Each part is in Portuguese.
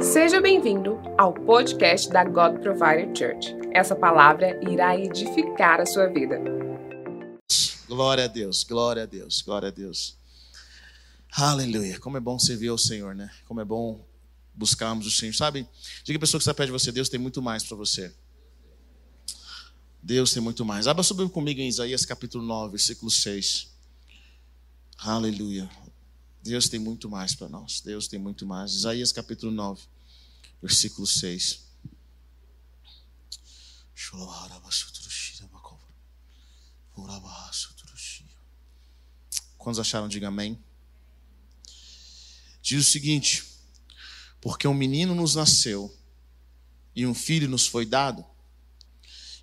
Seja bem-vindo ao podcast da God Provider Church. Essa palavra irá edificar a sua vida. Glória a Deus, glória a Deus, glória a Deus. Aleluia. Como é bom servir ao Senhor, né? Como é bom buscarmos o Senhor. Sabe? Diga a pessoa que está perto de você, Deus tem muito mais para você. Deus tem muito mais. Abra sobre comigo em Isaías capítulo 9, versículo 6. Aleluia. Deus tem muito mais para nós. Deus tem muito mais. Isaías capítulo 9, versículo 6. Quantos acharam? Diga amém. Diz o seguinte: Porque um menino nos nasceu e um filho nos foi dado,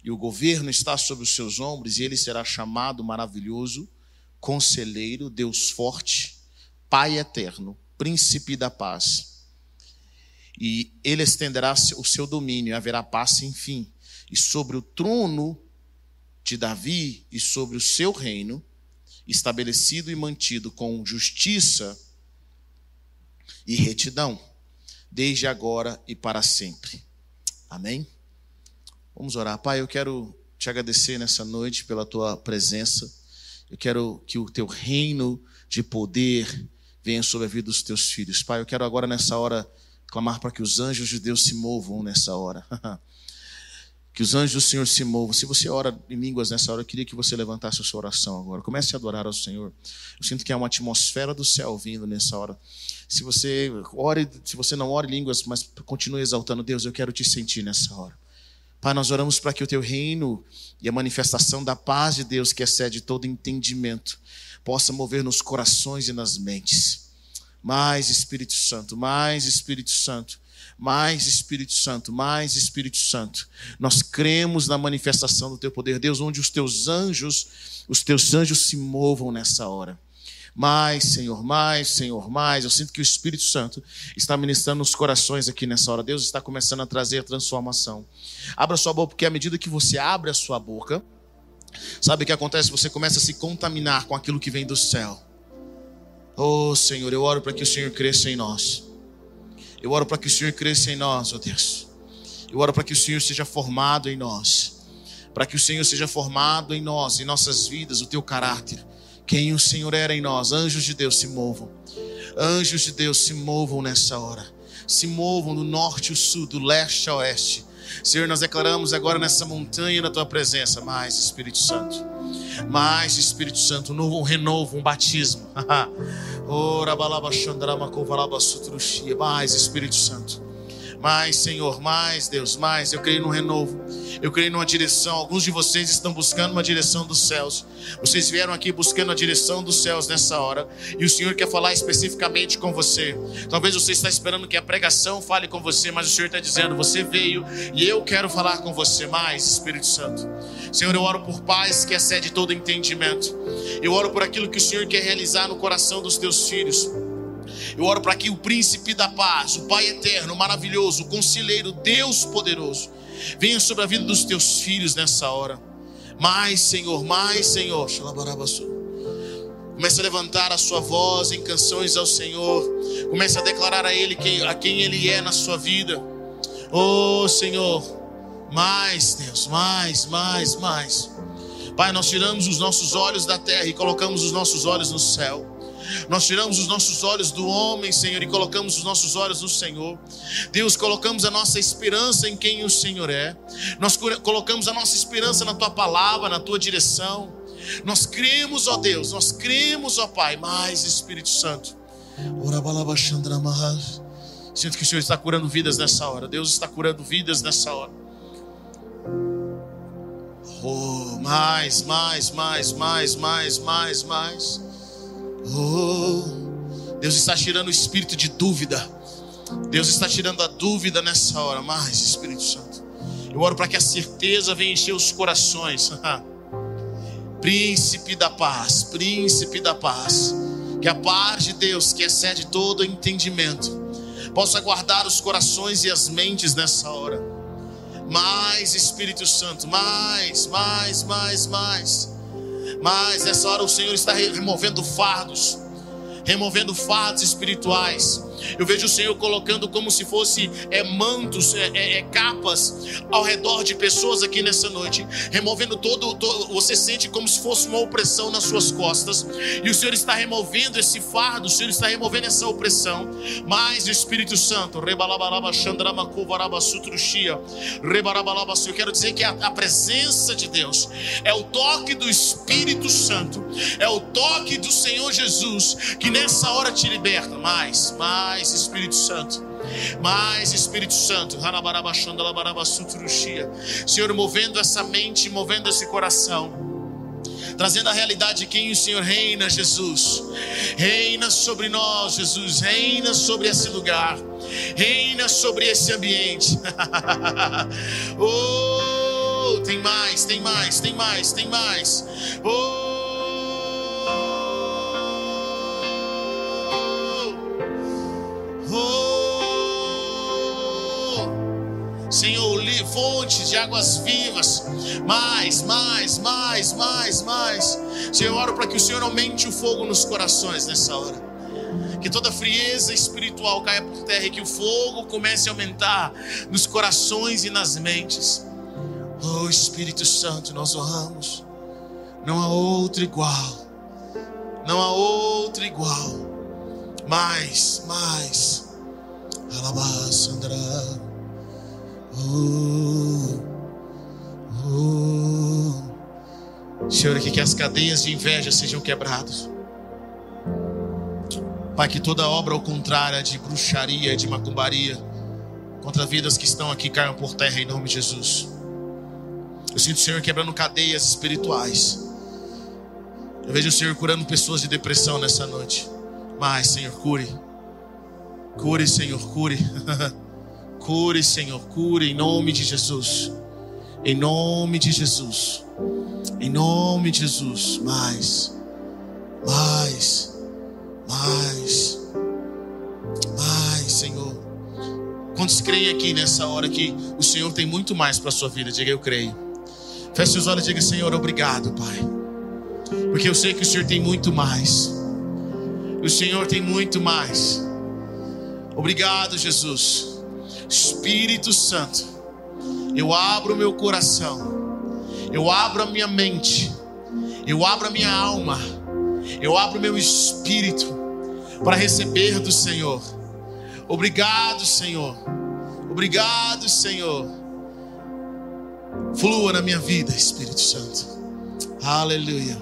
e o governo está sobre os seus ombros, e ele será chamado maravilhoso, conselheiro, Deus forte Pai eterno, príncipe da paz. E ele estenderá o seu domínio, e haverá paz sem fim. E sobre o trono de Davi e sobre o seu reino, estabelecido e mantido com justiça e retidão, desde agora e para sempre. Amém? Vamos orar. Pai, eu quero te agradecer nessa noite pela tua presença. Eu quero que o teu reino de poder, venha sobre a vida dos teus filhos. Pai, eu quero agora nessa hora clamar para que os anjos de Deus se movam nessa hora. que os anjos do Senhor se movam. Se você ora em línguas nessa hora, eu queria que você levantasse a sua oração agora. Comece a adorar ao Senhor. Eu sinto que há uma atmosfera do céu vindo nessa hora. Se você ore, se você não ore em línguas, mas continue exaltando Deus, eu quero te sentir nessa hora. Pai, nós oramos para que o teu reino e a manifestação da paz de Deus, que excede todo entendimento, possa mover nos corações e nas mentes. Mais Espírito Santo, mais Espírito Santo, mais Espírito Santo, mais Espírito Santo. Nós cremos na manifestação do teu poder, Deus, onde os teus anjos, os teus anjos se movam nessa hora. Mais, Senhor, mais, Senhor, mais. Eu sinto que o Espírito Santo está ministrando nos corações aqui nessa hora. Deus está começando a trazer transformação. Abra sua boca, porque à medida que você abre a sua boca, Sabe o que acontece? Você começa a se contaminar com aquilo que vem do céu. Oh Senhor, eu oro para que o Senhor cresça em nós. Eu oro para que o Senhor cresça em nós, oh Deus. Eu oro para que o Senhor seja formado em nós. Para que o Senhor seja formado em nós, em nossas vidas, o teu caráter. Quem o Senhor era em nós. Anjos de Deus se movam. Anjos de Deus se movam nessa hora. Se movam do norte ao sul, do leste ao oeste Senhor, nós declaramos agora nessa montanha na tua presença, mais Espírito Santo. Mais Espírito Santo, um novo um renovo, um batismo. mais Espírito Santo. Mais, Senhor, mais, Deus, mais. Eu creio no renovo. Eu creio numa direção. Alguns de vocês estão buscando uma direção dos céus. Vocês vieram aqui buscando a direção dos céus nessa hora. E o Senhor quer falar especificamente com você. Talvez você está esperando que a pregação fale com você, mas o Senhor está dizendo: você veio e eu quero falar com você mais, Espírito Santo. Senhor, eu oro por paz que excede todo entendimento. Eu oro por aquilo que o Senhor quer realizar no coração dos teus filhos. Eu oro para que o príncipe da paz, o Pai eterno, maravilhoso, o conselheiro, Deus poderoso, venha sobre a vida dos teus filhos nessa hora. Mais, Senhor, mais, Senhor. Comece a levantar a sua voz em canções ao Senhor. Comece a declarar a Ele quem, a quem Ele é na sua vida. Oh, Senhor, mais, Deus, mais, mais, mais. Pai, nós tiramos os nossos olhos da terra e colocamos os nossos olhos no céu. Nós tiramos os nossos olhos do homem, Senhor, e colocamos os nossos olhos no Senhor. Deus, colocamos a nossa esperança em quem o Senhor é. Nós colocamos a nossa esperança na tua palavra, na tua direção. Nós cremos, ó Deus, nós cremos, ó Pai, mais Espírito Santo. Sinto que o Senhor está curando vidas nessa hora. Deus está curando vidas nessa hora. Oh, mais, mais, mais, mais, mais, mais, mais. Oh, Deus está tirando o espírito de dúvida. Deus está tirando a dúvida nessa hora. Mais, Espírito Santo. Eu oro para que a certeza venha encher os corações. príncipe da paz, príncipe da paz. Que a paz de Deus, que excede todo entendimento, possa guardar os corações e as mentes nessa hora. Mais Espírito Santo, mais, mais, mais, mais. Mas nessa hora o Senhor está removendo fardos, removendo fardos espirituais. Eu vejo o Senhor colocando como se fosse é, mantos, é, é, é, capas ao redor de pessoas aqui nessa noite, removendo todo, todo, Você sente como se fosse uma opressão nas suas costas, e o Senhor está removendo esse fardo, o Senhor está removendo essa opressão. Mas o Espírito Santo, eu quero dizer que a, a presença de Deus é o toque do Espírito Santo, é o toque do Senhor Jesus que nessa hora te liberta. Mais, mais Espírito Santo. Mais Espírito Santo, Senhor, movendo essa mente, movendo esse coração trazendo a realidade de quem o Senhor reina, Jesus. Reina sobre nós, Jesus. Reina sobre esse lugar. Reina sobre esse ambiente. oh, tem mais, tem mais, tem mais, tem mais. Oh, Senhor, fontes de águas vivas, mais, mais, mais, mais, mais. Senhor, eu oro para que o Senhor aumente o fogo nos corações nessa hora. Que toda frieza espiritual caia por terra e que o fogo comece a aumentar nos corações e nas mentes. Oh Espírito Santo, nós honramos. Não há outro igual. Não há outro igual. Mais, mais. Alabasandra. Uh, uh. Senhor, que, que as cadeias de inveja sejam quebradas. Pai, que toda obra ao contrário de bruxaria, de macumbaria, contra vidas que estão aqui caiam por terra em nome de Jesus. Eu sinto o Senhor quebrando cadeias espirituais. Eu vejo o Senhor curando pessoas de depressão nessa noite. Mas, Senhor, cure. Cure, Senhor, cure. Cure, Senhor, cure em nome de Jesus. Em nome de Jesus. Em nome de Jesus. Mais, mais, mais, mais, Senhor. Quantos creem aqui nessa hora que o Senhor tem muito mais para a sua vida? Diga eu creio. Feche os olhos e diga, Senhor, obrigado, Pai. Porque eu sei que o Senhor tem muito mais. O Senhor tem muito mais. Obrigado, Jesus. Espírito Santo, eu abro meu coração, eu abro a minha mente, eu abro a minha alma, eu abro meu espírito para receber do Senhor. Obrigado, Senhor. Obrigado, Senhor. Flua na minha vida, Espírito Santo. Aleluia.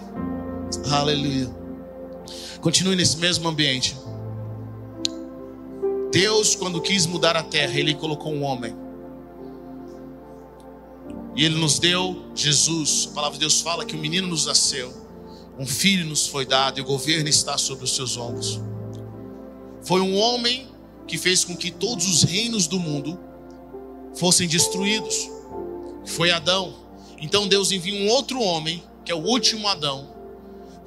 Aleluia. Continue nesse mesmo ambiente. Deus, quando quis mudar a terra, Ele colocou um homem. E Ele nos deu Jesus. A palavra de Deus fala que um menino nos nasceu, um filho nos foi dado e o governo está sobre os seus ombros. Foi um homem que fez com que todos os reinos do mundo fossem destruídos. Foi Adão. Então Deus envia um outro homem, que é o último Adão,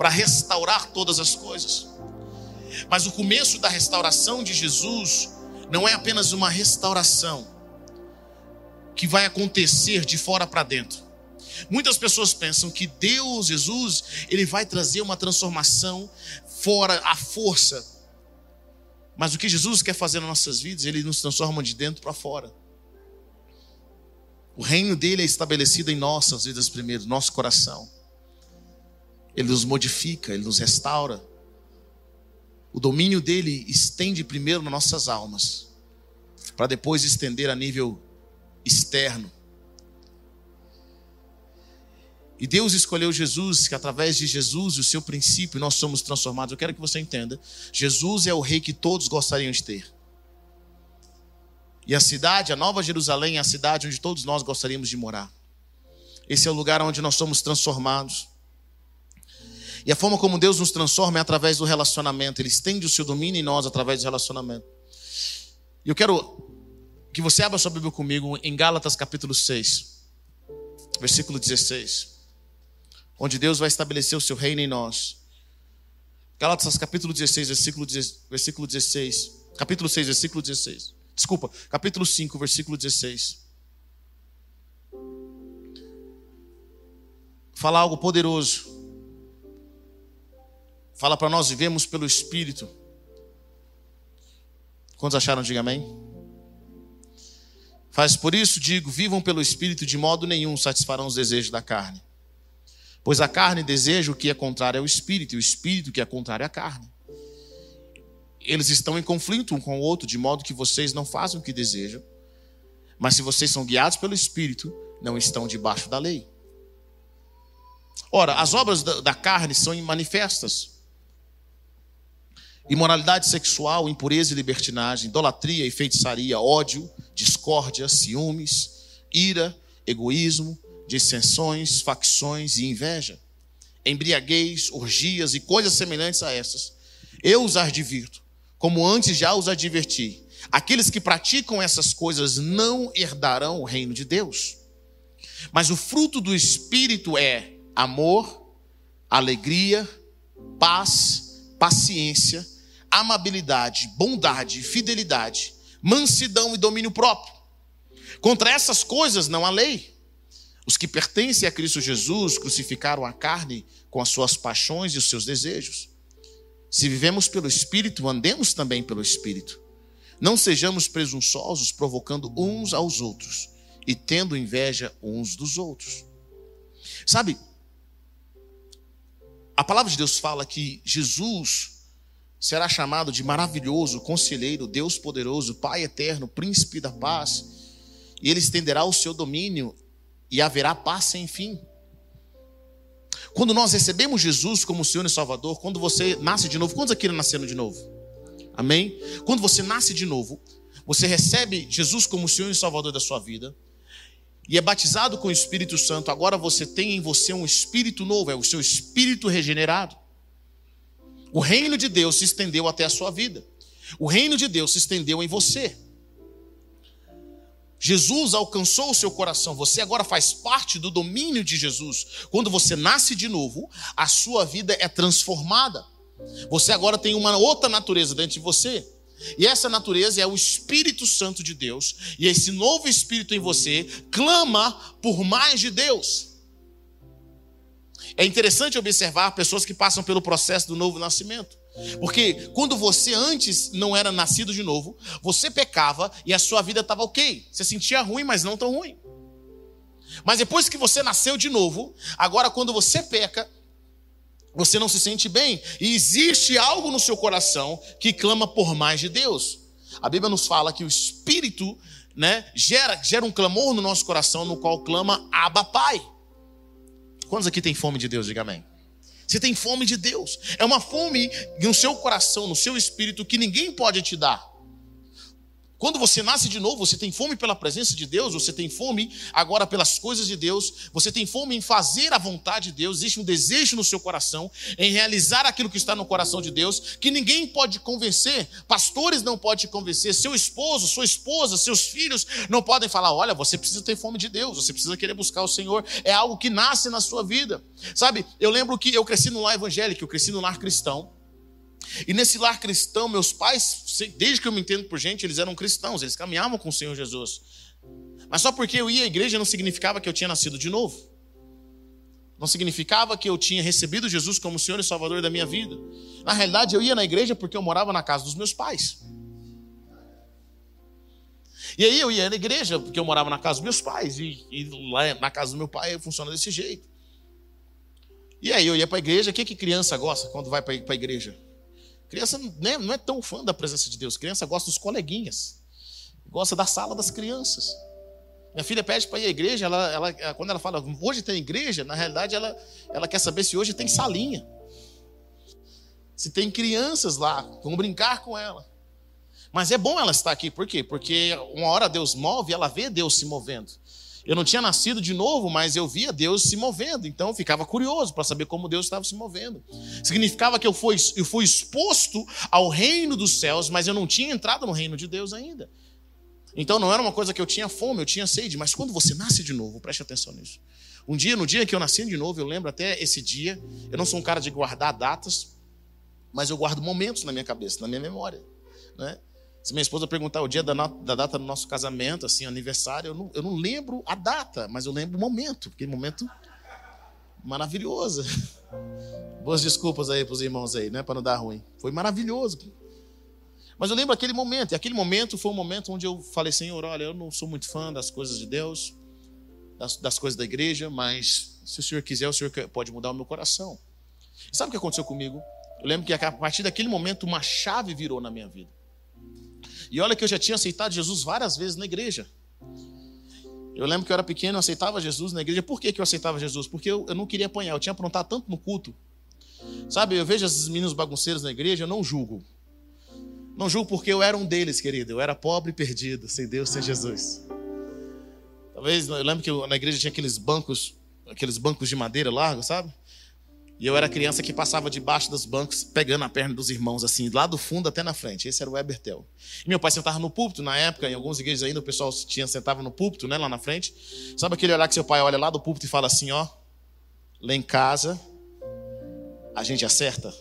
para restaurar todas as coisas. Mas o começo da restauração de Jesus não é apenas uma restauração que vai acontecer de fora para dentro. Muitas pessoas pensam que Deus, Jesus, ele vai trazer uma transformação fora à força. Mas o que Jesus quer fazer nas nossas vidas, ele nos transforma de dentro para fora. O reino dele é estabelecido em nossas vidas primeiro, nosso coração. Ele nos modifica, ele nos restaura. O domínio dele estende primeiro nas nossas almas, para depois estender a nível externo. E Deus escolheu Jesus, que através de Jesus e o seu princípio nós somos transformados. Eu quero que você entenda: Jesus é o rei que todos gostariam de ter. E a cidade, a Nova Jerusalém, é a cidade onde todos nós gostaríamos de morar. Esse é o lugar onde nós somos transformados. E a forma como Deus nos transforma é através do relacionamento. Ele estende o seu domínio em nós através do relacionamento. E eu quero que você abra sua Bíblia comigo em Gálatas capítulo 6, versículo 16. Onde Deus vai estabelecer o seu reino em nós. Gálatas capítulo 16, versículo, versículo 16. Capítulo 6, versículo 16. Desculpa, capítulo 5, versículo 16. Falar algo poderoso fala para nós vivemos pelo Espírito. Quantos acharam? Diga amém. Faz por isso, digo, vivam pelo Espírito, de modo nenhum satisfarão os desejos da carne. Pois a carne deseja o que é contrário ao Espírito, e o Espírito que é contrário à carne. Eles estão em conflito um com o outro, de modo que vocês não fazem o que desejam. Mas se vocês são guiados pelo Espírito, não estão debaixo da lei. Ora, as obras da carne são manifestas imoralidade sexual, impureza e libertinagem, idolatria e feitiçaria, ódio, discórdia, ciúmes, ira, egoísmo, dissensões, facções e inveja, embriaguez, orgias e coisas semelhantes a essas. Eu os advirto, como antes já os adverti. Aqueles que praticam essas coisas não herdarão o reino de Deus. Mas o fruto do Espírito é amor, alegria, paz, paciência, amabilidade, bondade, fidelidade, mansidão e domínio próprio. Contra essas coisas não há lei. Os que pertencem a Cristo Jesus crucificaram a carne com as suas paixões e os seus desejos. Se vivemos pelo Espírito, andemos também pelo Espírito. Não sejamos presunçosos, provocando uns aos outros e tendo inveja uns dos outros. Sabe, a palavra de Deus fala que Jesus será chamado de maravilhoso, conselheiro, Deus poderoso, Pai eterno, príncipe da paz, e ele estenderá o seu domínio e haverá paz sem fim. Quando nós recebemos Jesus como Senhor e Salvador, quando você nasce de novo, quantos aqui nasceram de novo? Amém? Quando você nasce de novo, você recebe Jesus como Senhor e Salvador da sua vida e é batizado com o Espírito Santo, agora você tem em você um espírito novo, é o seu espírito regenerado. O reino de Deus se estendeu até a sua vida. O reino de Deus se estendeu em você. Jesus alcançou o seu coração. Você agora faz parte do domínio de Jesus. Quando você nasce de novo, a sua vida é transformada. Você agora tem uma outra natureza dentro de você. E essa natureza é o Espírito Santo de Deus. E esse novo Espírito em você clama por mais de Deus. É interessante observar pessoas que passam pelo processo do novo nascimento. Porque quando você antes não era nascido de novo, você pecava e a sua vida estava ok. Você sentia ruim, mas não tão ruim. Mas depois que você nasceu de novo, agora quando você peca, você não se sente bem. E existe algo no seu coração que clama por mais de Deus. A Bíblia nos fala que o Espírito né, gera, gera um clamor no nosso coração, no qual clama Abba Pai. Quantos aqui tem fome de Deus? Diga amém. Você tem fome de Deus. É uma fome no seu coração, no seu espírito, que ninguém pode te dar. Quando você nasce de novo, você tem fome pela presença de Deus, você tem fome agora pelas coisas de Deus, você tem fome em fazer a vontade de Deus, existe um desejo no seu coração em realizar aquilo que está no coração de Deus, que ninguém pode convencer, pastores não podem te convencer, seu esposo, sua esposa, seus filhos não podem falar: olha, você precisa ter fome de Deus, você precisa querer buscar o Senhor, é algo que nasce na sua vida. Sabe, eu lembro que eu cresci no lar evangélico, eu cresci no lar cristão. E nesse lar cristão, meus pais, desde que eu me entendo por gente, eles eram cristãos, eles caminhavam com o Senhor Jesus. Mas só porque eu ia à igreja não significava que eu tinha nascido de novo. Não significava que eu tinha recebido Jesus como Senhor e Salvador da minha vida. Na realidade, eu ia na igreja porque eu morava na casa dos meus pais. E aí eu ia na igreja porque eu morava na casa dos meus pais. E, e lá na casa do meu pai funciona desse jeito. E aí eu ia para a igreja. O que, que criança gosta quando vai para a igreja? Criança né, não é tão fã da presença de Deus. Criança gosta dos coleguinhas. Gosta da sala das crianças. Minha filha pede para ir à igreja, ela, ela, quando ela fala, hoje tem igreja, na realidade ela, ela quer saber se hoje tem salinha. Se tem crianças lá, vão brincar com ela. Mas é bom ela estar aqui, por quê? Porque uma hora Deus move, ela vê Deus se movendo. Eu não tinha nascido de novo, mas eu via Deus se movendo, então eu ficava curioso para saber como Deus estava se movendo. Significava que eu fui, eu fui exposto ao reino dos céus, mas eu não tinha entrado no reino de Deus ainda. Então não era uma coisa que eu tinha fome, eu tinha sede, mas quando você nasce de novo, preste atenção nisso. Um dia, no dia que eu nasci de novo, eu lembro até esse dia, eu não sou um cara de guardar datas, mas eu guardo momentos na minha cabeça, na minha memória. Né? Se minha esposa perguntar o dia da, da data do nosso casamento, assim, aniversário, eu não, eu não lembro a data, mas eu lembro o momento, aquele momento maravilhoso. Boas desculpas aí para os irmãos aí, né? Para não dar ruim. Foi maravilhoso. Mas eu lembro aquele momento, e aquele momento foi um momento onde eu falei, Senhor, olha, eu não sou muito fã das coisas de Deus, das, das coisas da igreja, mas se o Senhor quiser, o Senhor pode mudar o meu coração. E sabe o que aconteceu comigo? Eu lembro que a partir daquele momento uma chave virou na minha vida. E olha que eu já tinha aceitado Jesus várias vezes na igreja. Eu lembro que eu era pequeno, eu aceitava Jesus na igreja. Por que, que eu aceitava Jesus? Porque eu, eu não queria apanhar, eu tinha aprontado tanto no culto. Sabe, eu vejo esses meninos bagunceiros na igreja, eu não julgo. Não julgo porque eu era um deles, querido. Eu era pobre e perdido, sem Deus, sem Jesus. Talvez, eu lembro que na igreja tinha aqueles bancos, aqueles bancos de madeira largos, sabe? E eu era criança que passava debaixo dos bancos, pegando a perna dos irmãos, assim, lá do fundo até na frente. Esse era o Ebertel. E meu pai sentava no púlpito, na época, em algumas igrejas ainda, o pessoal tinha, sentava no púlpito, né, lá na frente. Sabe aquele olhar que seu pai olha lá do púlpito e fala assim, ó, lá em casa, a gente acerta?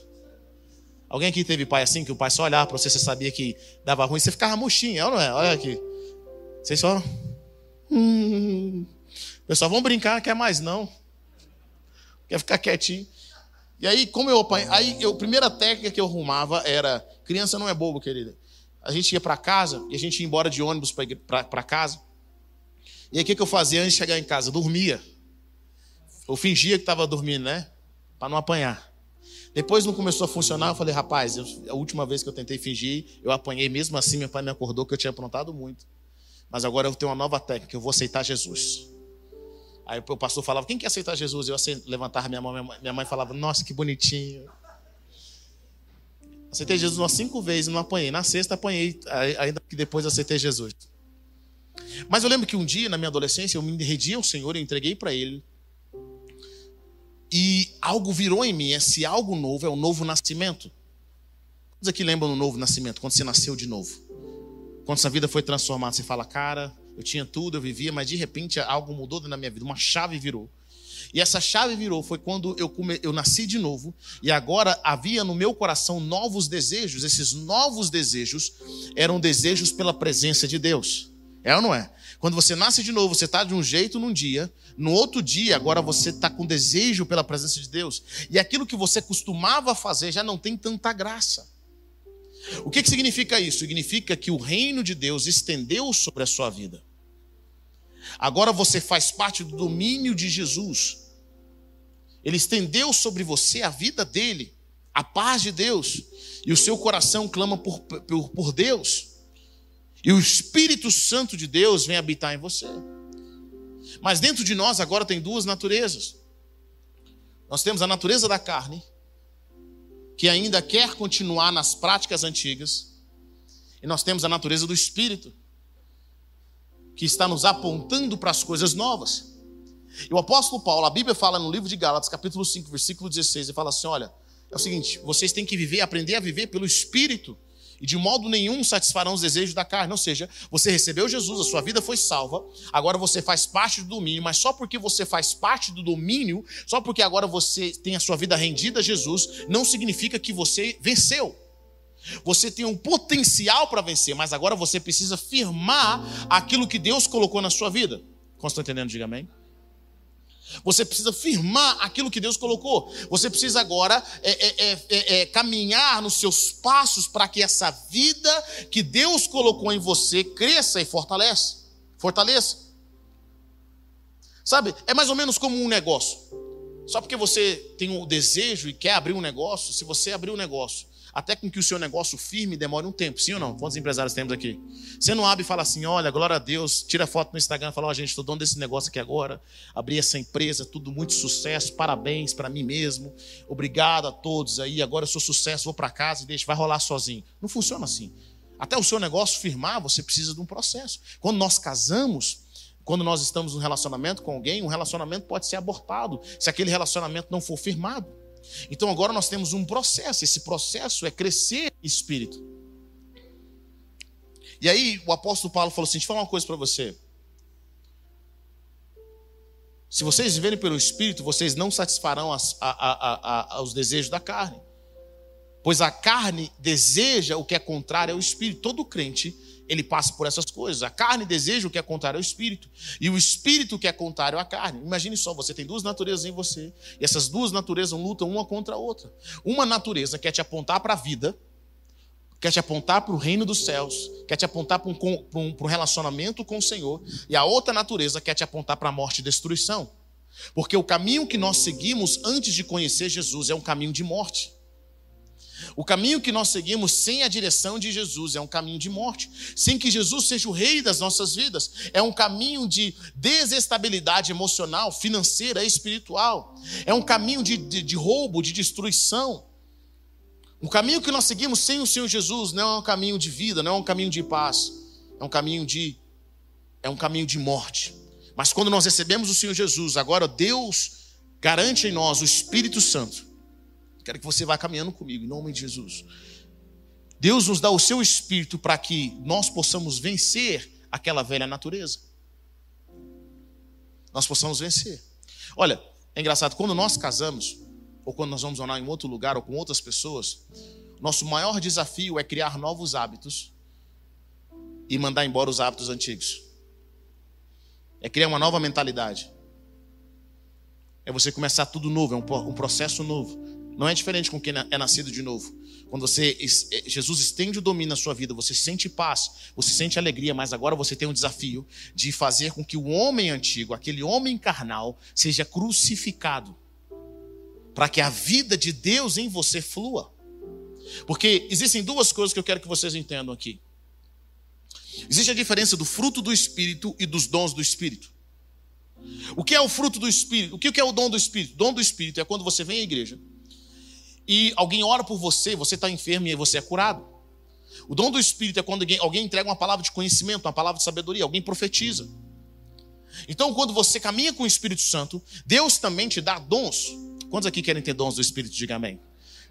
Alguém aqui teve pai assim, que o pai só olhava para você, você sabia que dava ruim, você ficava murchinho, não é? Olha aqui. Vocês só... Hum, pessoal, vamos brincar, quer mais não. Quer ficar quietinho. E aí, como eu apanhei, aí eu, a primeira técnica que eu arrumava era, criança não é bobo, querida. A gente ia para casa e a gente ia embora de ônibus para casa. E aí o que, que eu fazia antes de chegar em casa? Dormia. Eu fingia que estava dormindo, né? Para não apanhar. Depois não começou a funcionar, eu falei, rapaz, eu, a última vez que eu tentei fingir, eu apanhei mesmo assim, meu pai me acordou que eu tinha aprontado muito. Mas agora eu tenho uma nova técnica, eu vou aceitar Jesus. Aí o pastor falava, quem quer aceitar Jesus? Eu levantava minha mão, minha mãe falava, nossa, que bonitinho. Aceitei Jesus umas cinco vezes, não apanhei. Na sexta apanhei, ainda que depois aceitei Jesus. Mas eu lembro que um dia, na minha adolescência, eu me rendi ao Senhor, eu entreguei para Ele. E algo virou em mim. Esse algo novo é o novo nascimento. Quantos aqui lembram do novo nascimento? Quando você nasceu de novo. Quando sua vida foi transformada, você fala, cara, eu tinha tudo, eu vivia, mas de repente algo mudou na minha vida, uma chave virou. E essa chave virou foi quando eu, come... eu nasci de novo e agora havia no meu coração novos desejos. Esses novos desejos eram desejos pela presença de Deus. É ou não é? Quando você nasce de novo, você está de um jeito num dia, no outro dia, agora você está com desejo pela presença de Deus. E aquilo que você costumava fazer já não tem tanta graça. O que, que significa isso? Significa que o reino de Deus estendeu sobre a sua vida. Agora você faz parte do domínio de Jesus. Ele estendeu sobre você a vida dele, a paz de Deus, e o seu coração clama por, por, por Deus. E o Espírito Santo de Deus vem habitar em você. Mas dentro de nós agora tem duas naturezas. Nós temos a natureza da carne, que ainda quer continuar nas práticas antigas, e nós temos a natureza do espírito, que está nos apontando para as coisas novas. E o apóstolo Paulo, a Bíblia fala no livro de Gálatas, capítulo 5, versículo 16, ele fala assim: olha, é o seguinte, vocês têm que viver, aprender a viver pelo espírito e de modo nenhum satisfarão os desejos da carne. Ou seja, você recebeu Jesus, a sua vida foi salva, agora você faz parte do domínio, mas só porque você faz parte do domínio, só porque agora você tem a sua vida rendida a Jesus, não significa que você venceu. Você tem um potencial para vencer, mas agora você precisa firmar aquilo que Deus colocou na sua vida. Como estão entendendo? Diga amém. Você precisa firmar aquilo que Deus colocou. Você precisa agora é, é, é, é caminhar nos seus passos para que essa vida que Deus colocou em você cresça e fortaleça. Fortaleça. Sabe? É mais ou menos como um negócio. Só porque você tem o desejo e quer abrir um negócio, se você abrir um negócio até com que o seu negócio firme demore um tempo, sim ou não? Quantos empresários temos aqui? Você não abre e fala assim: olha, glória a Deus, tira foto no Instagram e fala: ó, oh, gente, estou dono desse negócio aqui agora, abri essa empresa, tudo muito sucesso, parabéns para mim mesmo, obrigado a todos aí, agora eu sou sucesso, vou para casa e deixa, vai rolar sozinho. Não funciona assim. Até o seu negócio firmar, você precisa de um processo. Quando nós casamos, quando nós estamos num relacionamento com alguém, um relacionamento pode ser abortado se aquele relacionamento não for firmado. Então agora nós temos um processo, esse processo é crescer espírito. E aí o apóstolo Paulo falou assim: deixa eu falar uma coisa para você. Se vocês viverem pelo Espírito, vocês não satisfarão as, a, a, a, os desejos da carne. Pois a carne deseja o que é contrário ao Espírito. Todo crente, ele passa por essas coisas. A carne deseja o que é contrário ao espírito, e o espírito que é contrário à carne. Imagine só, você tem duas naturezas em você, e essas duas naturezas lutam uma contra a outra. Uma natureza quer te apontar para a vida, quer te apontar para o reino dos céus, quer te apontar para um, um, um relacionamento com o Senhor, e a outra natureza quer te apontar para a morte e destruição. Porque o caminho que nós seguimos antes de conhecer Jesus é um caminho de morte. O caminho que nós seguimos sem a direção de Jesus é um caminho de morte, sem que Jesus seja o rei das nossas vidas. É um caminho de desestabilidade emocional, financeira, espiritual. É um caminho de, de, de roubo, de destruição. O caminho que nós seguimos sem o Senhor Jesus não é um caminho de vida, não é um caminho de paz, é um caminho de é um caminho de morte. Mas quando nós recebemos o Senhor Jesus, agora Deus garante em nós o Espírito Santo. Quero que você vá caminhando comigo, em nome de Jesus. Deus nos dá o seu Espírito para que nós possamos vencer aquela velha natureza. Nós possamos vencer. Olha, é engraçado, quando nós casamos, ou quando nós vamos orar em outro lugar ou com outras pessoas, nosso maior desafio é criar novos hábitos e mandar embora os hábitos antigos. É criar uma nova mentalidade. É você começar tudo novo, é um, processo novo. Não é diferente com quem é nascido de novo. Quando você é, Jesus estende o domínio na sua vida, você sente paz, você sente alegria, mas agora você tem um desafio de fazer com que o homem antigo, aquele homem carnal, seja crucificado, para que a vida de Deus em você flua. Porque existem duas coisas que eu quero que vocês entendam aqui. Existe a diferença do fruto do Espírito e dos dons do Espírito. O que é o fruto do Espírito? O que é o dom do Espírito? O dom do Espírito é quando você vem à igreja e alguém ora por você, você está enfermo e você é curado. O dom do Espírito é quando alguém, alguém entrega uma palavra de conhecimento, uma palavra de sabedoria, alguém profetiza. Então, quando você caminha com o Espírito Santo, Deus também te dá dons. Quantos aqui querem ter dons do Espírito? Diga amém.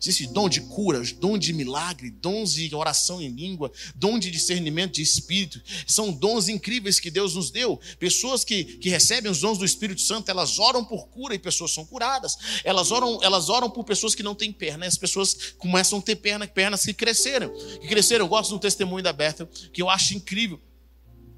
Existe dom de cura, dom de milagre, dons de oração em língua, dom de discernimento de espírito. São dons incríveis que Deus nos deu. Pessoas que, que recebem os dons do Espírito Santo, elas oram por cura e pessoas são curadas. Elas oram, elas oram por pessoas que não têm perna. As pessoas começam a ter perna, pernas que cresceram. Que cresceram. Eu gosto do testemunho da Bethel, que eu acho incrível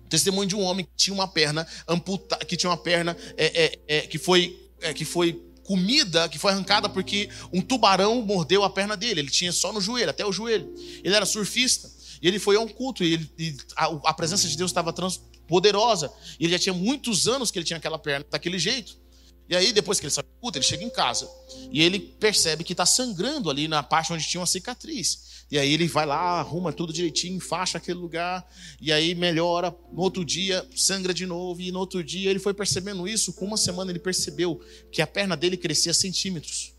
testemunho de um homem que tinha uma perna amputada, que tinha uma perna é, é, é, que foi é, que foi comida que foi arrancada porque um tubarão mordeu a perna dele. Ele tinha só no joelho, até o joelho. Ele era surfista. E ele foi a um culto e, ele, e a, a, presença de Deus estava poderosa. E ele já tinha muitos anos que ele tinha aquela perna daquele jeito. E aí, depois que ele sai do culto, ele chega em casa e ele percebe que está sangrando ali na parte onde tinha uma cicatriz. E aí ele vai lá, arruma tudo direitinho, faixa aquele lugar, e aí melhora. No outro dia, sangra de novo, e no outro dia ele foi percebendo isso. Com uma semana ele percebeu que a perna dele crescia centímetros.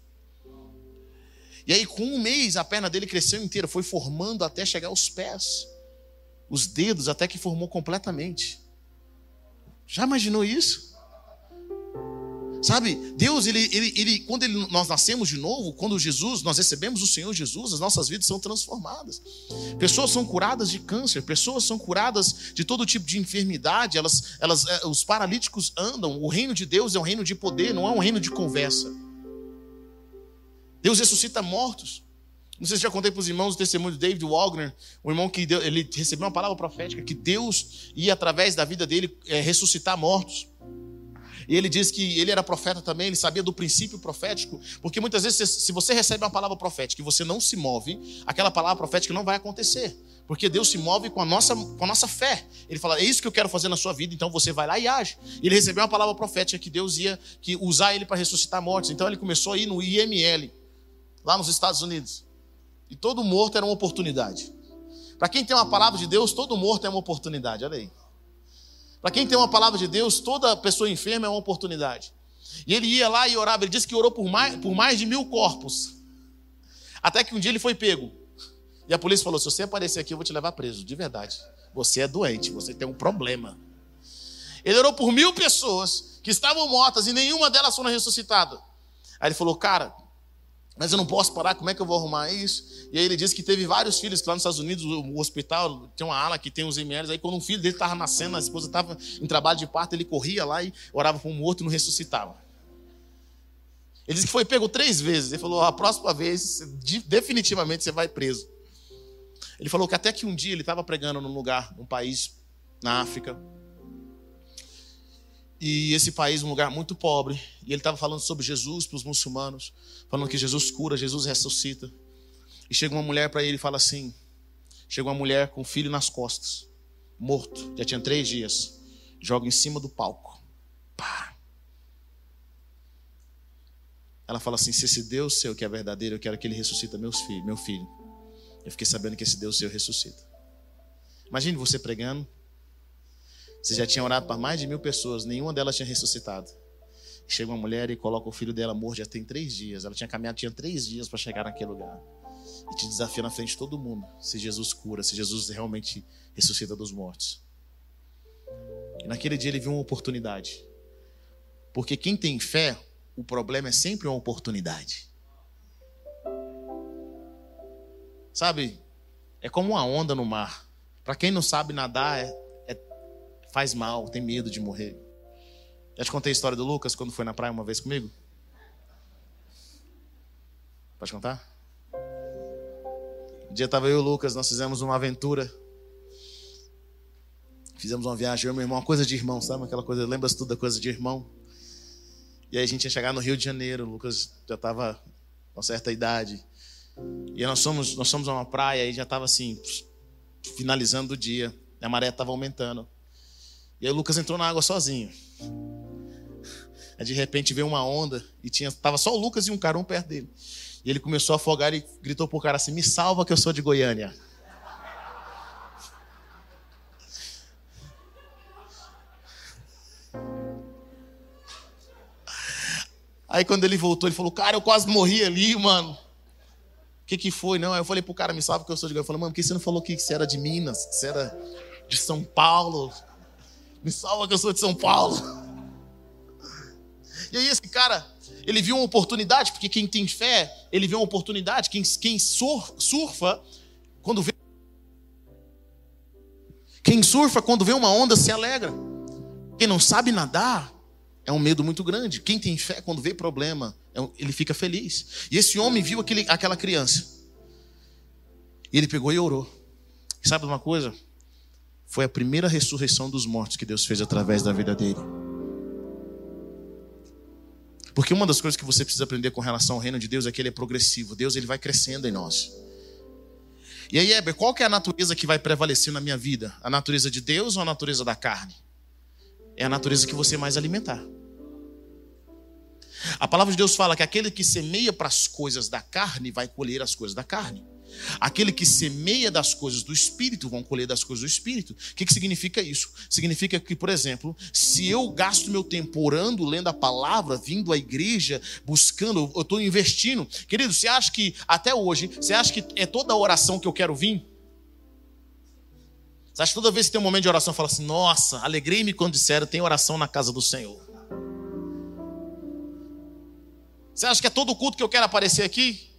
E aí, com um mês, a perna dele cresceu inteira, foi formando até chegar aos pés, os dedos, até que formou completamente. Já imaginou isso? Sabe, Deus, ele, ele, ele, quando ele, nós nascemos de novo, quando Jesus, nós recebemos o Senhor Jesus, as nossas vidas são transformadas. Pessoas são curadas de câncer, pessoas são curadas de todo tipo de enfermidade, elas, elas, eh, os paralíticos andam. O reino de Deus é um reino de poder, não é um reino de conversa. Deus ressuscita mortos. Não sei se já contei para os irmãos o testemunho de David Wagner, o irmão que deu, ele recebeu uma palavra profética que Deus ia através da vida dele é, ressuscitar mortos. E ele diz que ele era profeta também, ele sabia do princípio profético, porque muitas vezes, se você recebe uma palavra profética e você não se move, aquela palavra profética não vai acontecer. Porque Deus se move com a nossa, com a nossa fé. Ele fala: É isso que eu quero fazer na sua vida, então você vai lá e age. Ele recebeu uma palavra profética que Deus ia que usar ele para ressuscitar mortos. Então ele começou a ir no IML, lá nos Estados Unidos. E todo morto era uma oportunidade. Para quem tem uma palavra de Deus, todo morto é uma oportunidade. Olha aí. Para quem tem uma palavra de Deus, toda pessoa enferma é uma oportunidade. E ele ia lá e orava, ele disse que orou por mais, por mais de mil corpos. Até que um dia ele foi pego. E a polícia falou: se você aparecer aqui, eu vou te levar preso, de verdade. Você é doente, você tem um problema. Ele orou por mil pessoas que estavam mortas e nenhuma delas foram ressuscitadas. Aí ele falou: Cara, mas eu não posso parar, como é que eu vou arrumar isso? E aí ele disse que teve vários filhos, que lá nos Estados Unidos, o hospital tem uma ala que tem os MLs, aí quando um filho dele estava nascendo, a esposa estava em trabalho de parto, ele corria lá e orava para um morto e não ressuscitava. Ele disse que foi pego três vezes. Ele falou: a próxima vez, definitivamente você vai preso. Ele falou que até que um dia ele estava pregando num lugar, num país na África. E esse país, um lugar muito pobre. E ele estava falando sobre Jesus para os muçulmanos, falando que Jesus cura, Jesus ressuscita. E chega uma mulher para ele e fala assim: chega uma mulher com um filho nas costas, morto, já tinha três dias, joga em cima do palco. Pá. Ela fala assim: se esse Deus seu que é verdadeiro, eu quero que ele ressuscita meus filhos, meu filho. Eu fiquei sabendo que esse Deus seu ressuscita. Imagine você pregando. Você já tinha orado para mais de mil pessoas, nenhuma delas tinha ressuscitado. Chega uma mulher e coloca o filho dela morto, já tem três dias. Ela tinha caminhado, tinha três dias para chegar naquele lugar. E te desafia na frente de todo mundo. Se Jesus cura, se Jesus realmente ressuscita dos mortos. E naquele dia ele viu uma oportunidade. Porque quem tem fé, o problema é sempre uma oportunidade. Sabe, é como uma onda no mar. Para quem não sabe nadar, é, é, faz mal, tem medo de morrer. Já te contei a história do Lucas quando foi na praia uma vez comigo? Pode contar? Um dia estava eu e o Lucas, nós fizemos uma aventura. Fizemos uma viagem, eu e meu irmão, uma coisa de irmão, sabe? Aquela coisa, lembra-se tudo da coisa de irmão? E aí a gente ia chegar no Rio de Janeiro, o Lucas já estava com certa idade. E nós fomos, nós fomos a uma praia e já estava assim, finalizando o dia. A maré estava aumentando. E aí o Lucas entrou na água sozinho. Aí de repente veio uma onda e tinha, tava só o Lucas e um cara um perto dele. E ele começou a afogar e gritou pro cara assim: "Me salva que eu sou de Goiânia". Aí quando ele voltou, ele falou: "Cara, eu quase morri ali, mano". O que, que foi? Não, aí eu falei pro cara, me salva que eu sou de Goiânia. Eu falei, mano, por que você não falou que você era de Minas, que você era de São Paulo? Me salva que eu sou de São Paulo. E aí esse cara, ele viu uma oportunidade, porque quem tem fé, ele vê uma oportunidade. Quem, quem surfa, quando vê. Quem surfa, quando vê uma onda, se alegra. Quem não sabe nadar, é um medo muito grande. Quem tem fé, quando vê problema, é ele fica feliz. E esse homem viu aquele, aquela criança. E ele pegou e orou. E sabe uma coisa? Foi a primeira ressurreição dos mortos que Deus fez através da vida dele. Porque uma das coisas que você precisa aprender com relação ao reino de Deus é que ele é progressivo. Deus ele vai crescendo em nós. E aí, Heber, qual que é a natureza que vai prevalecer na minha vida? A natureza de Deus ou a natureza da carne? É a natureza que você mais alimentar. A palavra de Deus fala que aquele que semeia para as coisas da carne vai colher as coisas da carne. Aquele que semeia das coisas do espírito vão colher das coisas do espírito. O que, que significa isso? Significa que, por exemplo, se eu gasto meu tempo orando, lendo a palavra, vindo à igreja, buscando, eu estou investindo. Querido, você acha que até hoje, você acha que é toda a oração que eu quero vir? Você acha que toda vez que tem um momento de oração, fala assim: Nossa, alegrei-me quando disseram, tem oração na casa do Senhor. Você acha que é todo culto que eu quero aparecer aqui?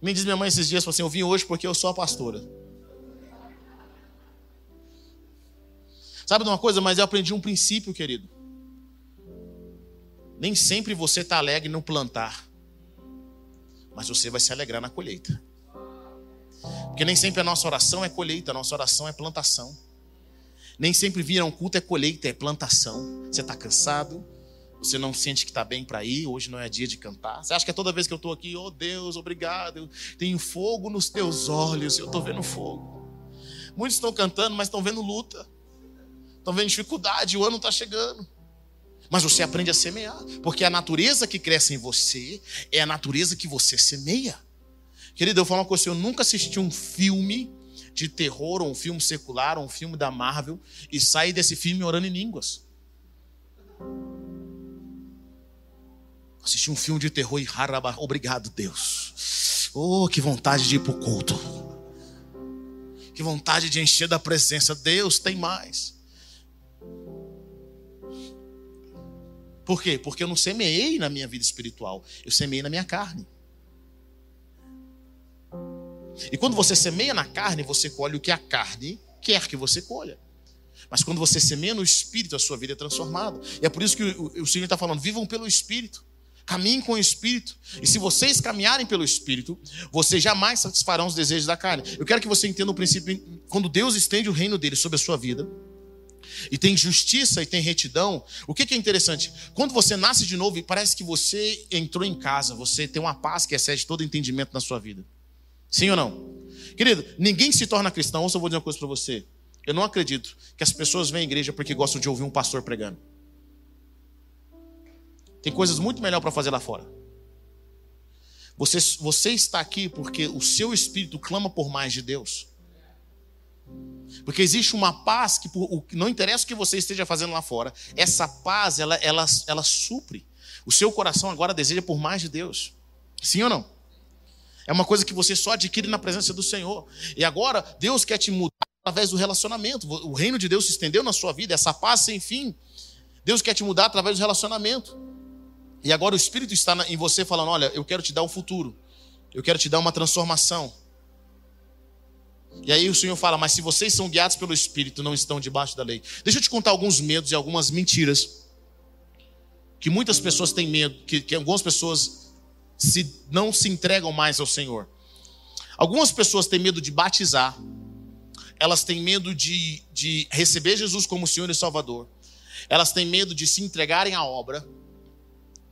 Me diz minha mãe esses dias, assim, eu vim hoje porque eu sou a pastora. Sabe de uma coisa? Mas eu aprendi um princípio, querido. Nem sempre você está alegre no plantar, mas você vai se alegrar na colheita. Porque nem sempre a nossa oração é colheita, a nossa oração é plantação. Nem sempre vir a um culto é colheita, é plantação. Você está cansado, você não sente que está bem para ir, hoje não é dia de cantar. Você acha que é toda vez que eu estou aqui, oh Deus, obrigado, eu tenho fogo nos teus olhos, eu estou vendo fogo. Muitos estão cantando, mas estão vendo luta, estão vendo dificuldade, o ano está chegando. Mas você aprende a semear, porque a natureza que cresce em você é a natureza que você semeia. Querido, eu falo uma coisa, eu nunca assisti um filme de terror, ou um filme secular, ou um filme da Marvel, e sair desse filme orando em línguas. Assisti um filme de terror e haraba. Obrigado, Deus. Oh, que vontade de ir para o culto. Que vontade de encher da presença. Deus tem mais. Por quê? Porque eu não semeei na minha vida espiritual. Eu semeei na minha carne. E quando você semeia na carne, você colhe o que a carne quer que você colha. Mas quando você semeia no espírito, a sua vida é transformada. E é por isso que o, o Senhor está falando: vivam pelo espírito. Caminhem com o Espírito. E se vocês caminharem pelo Espírito, vocês jamais satisfarão os desejos da carne. Eu quero que você entenda o princípio. Quando Deus estende o reino dele sobre a sua vida, e tem justiça e tem retidão, o que, que é interessante? Quando você nasce de novo, parece que você entrou em casa, você tem uma paz que excede todo entendimento na sua vida. Sim ou não? Querido, ninguém se torna cristão. Ouça, eu vou dizer uma coisa para você. Eu não acredito que as pessoas vêm à igreja porque gostam de ouvir um pastor pregando. Tem coisas muito melhor para fazer lá fora. Você, você está aqui porque o seu espírito clama por mais de Deus. Porque existe uma paz que por, não interessa o que você esteja fazendo lá fora, essa paz ela, ela, ela supre. O seu coração agora deseja por mais de Deus. Sim ou não? É uma coisa que você só adquire na presença do Senhor. E agora Deus quer te mudar através do relacionamento. O reino de Deus se estendeu na sua vida, essa paz sem fim. Deus quer te mudar através do relacionamento. E agora o Espírito está em você falando: Olha, eu quero te dar um futuro, eu quero te dar uma transformação. E aí o Senhor fala: Mas se vocês são guiados pelo Espírito, não estão debaixo da lei. Deixa eu te contar alguns medos e algumas mentiras que muitas pessoas têm medo, que, que algumas pessoas se, não se entregam mais ao Senhor. Algumas pessoas têm medo de batizar, elas têm medo de, de receber Jesus como Senhor e Salvador, elas têm medo de se entregarem à obra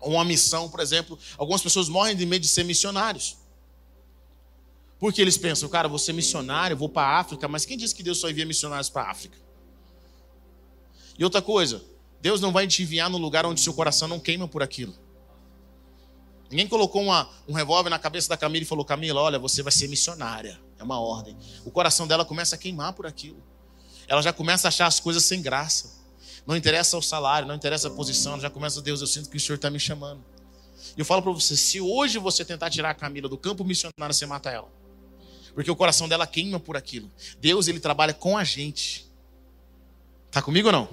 uma missão, por exemplo, algumas pessoas morrem de medo de ser missionários. Porque eles pensam, cara, vou ser missionário, vou para a África, mas quem disse que Deus só envia missionários para a África? E outra coisa, Deus não vai te enviar no lugar onde seu coração não queima por aquilo. Ninguém colocou uma, um revólver na cabeça da Camila e falou: Camila, olha, você vai ser missionária. É uma ordem. O coração dela começa a queimar por aquilo. Ela já começa a achar as coisas sem graça. Não interessa o salário, não interessa a posição, já começa, Deus, eu sinto que o Senhor está me chamando. E eu falo para você, se hoje você tentar tirar a Camila do campo missionário, você mata ela. Porque o coração dela queima por aquilo. Deus, ele trabalha com a gente. Tá comigo ou não?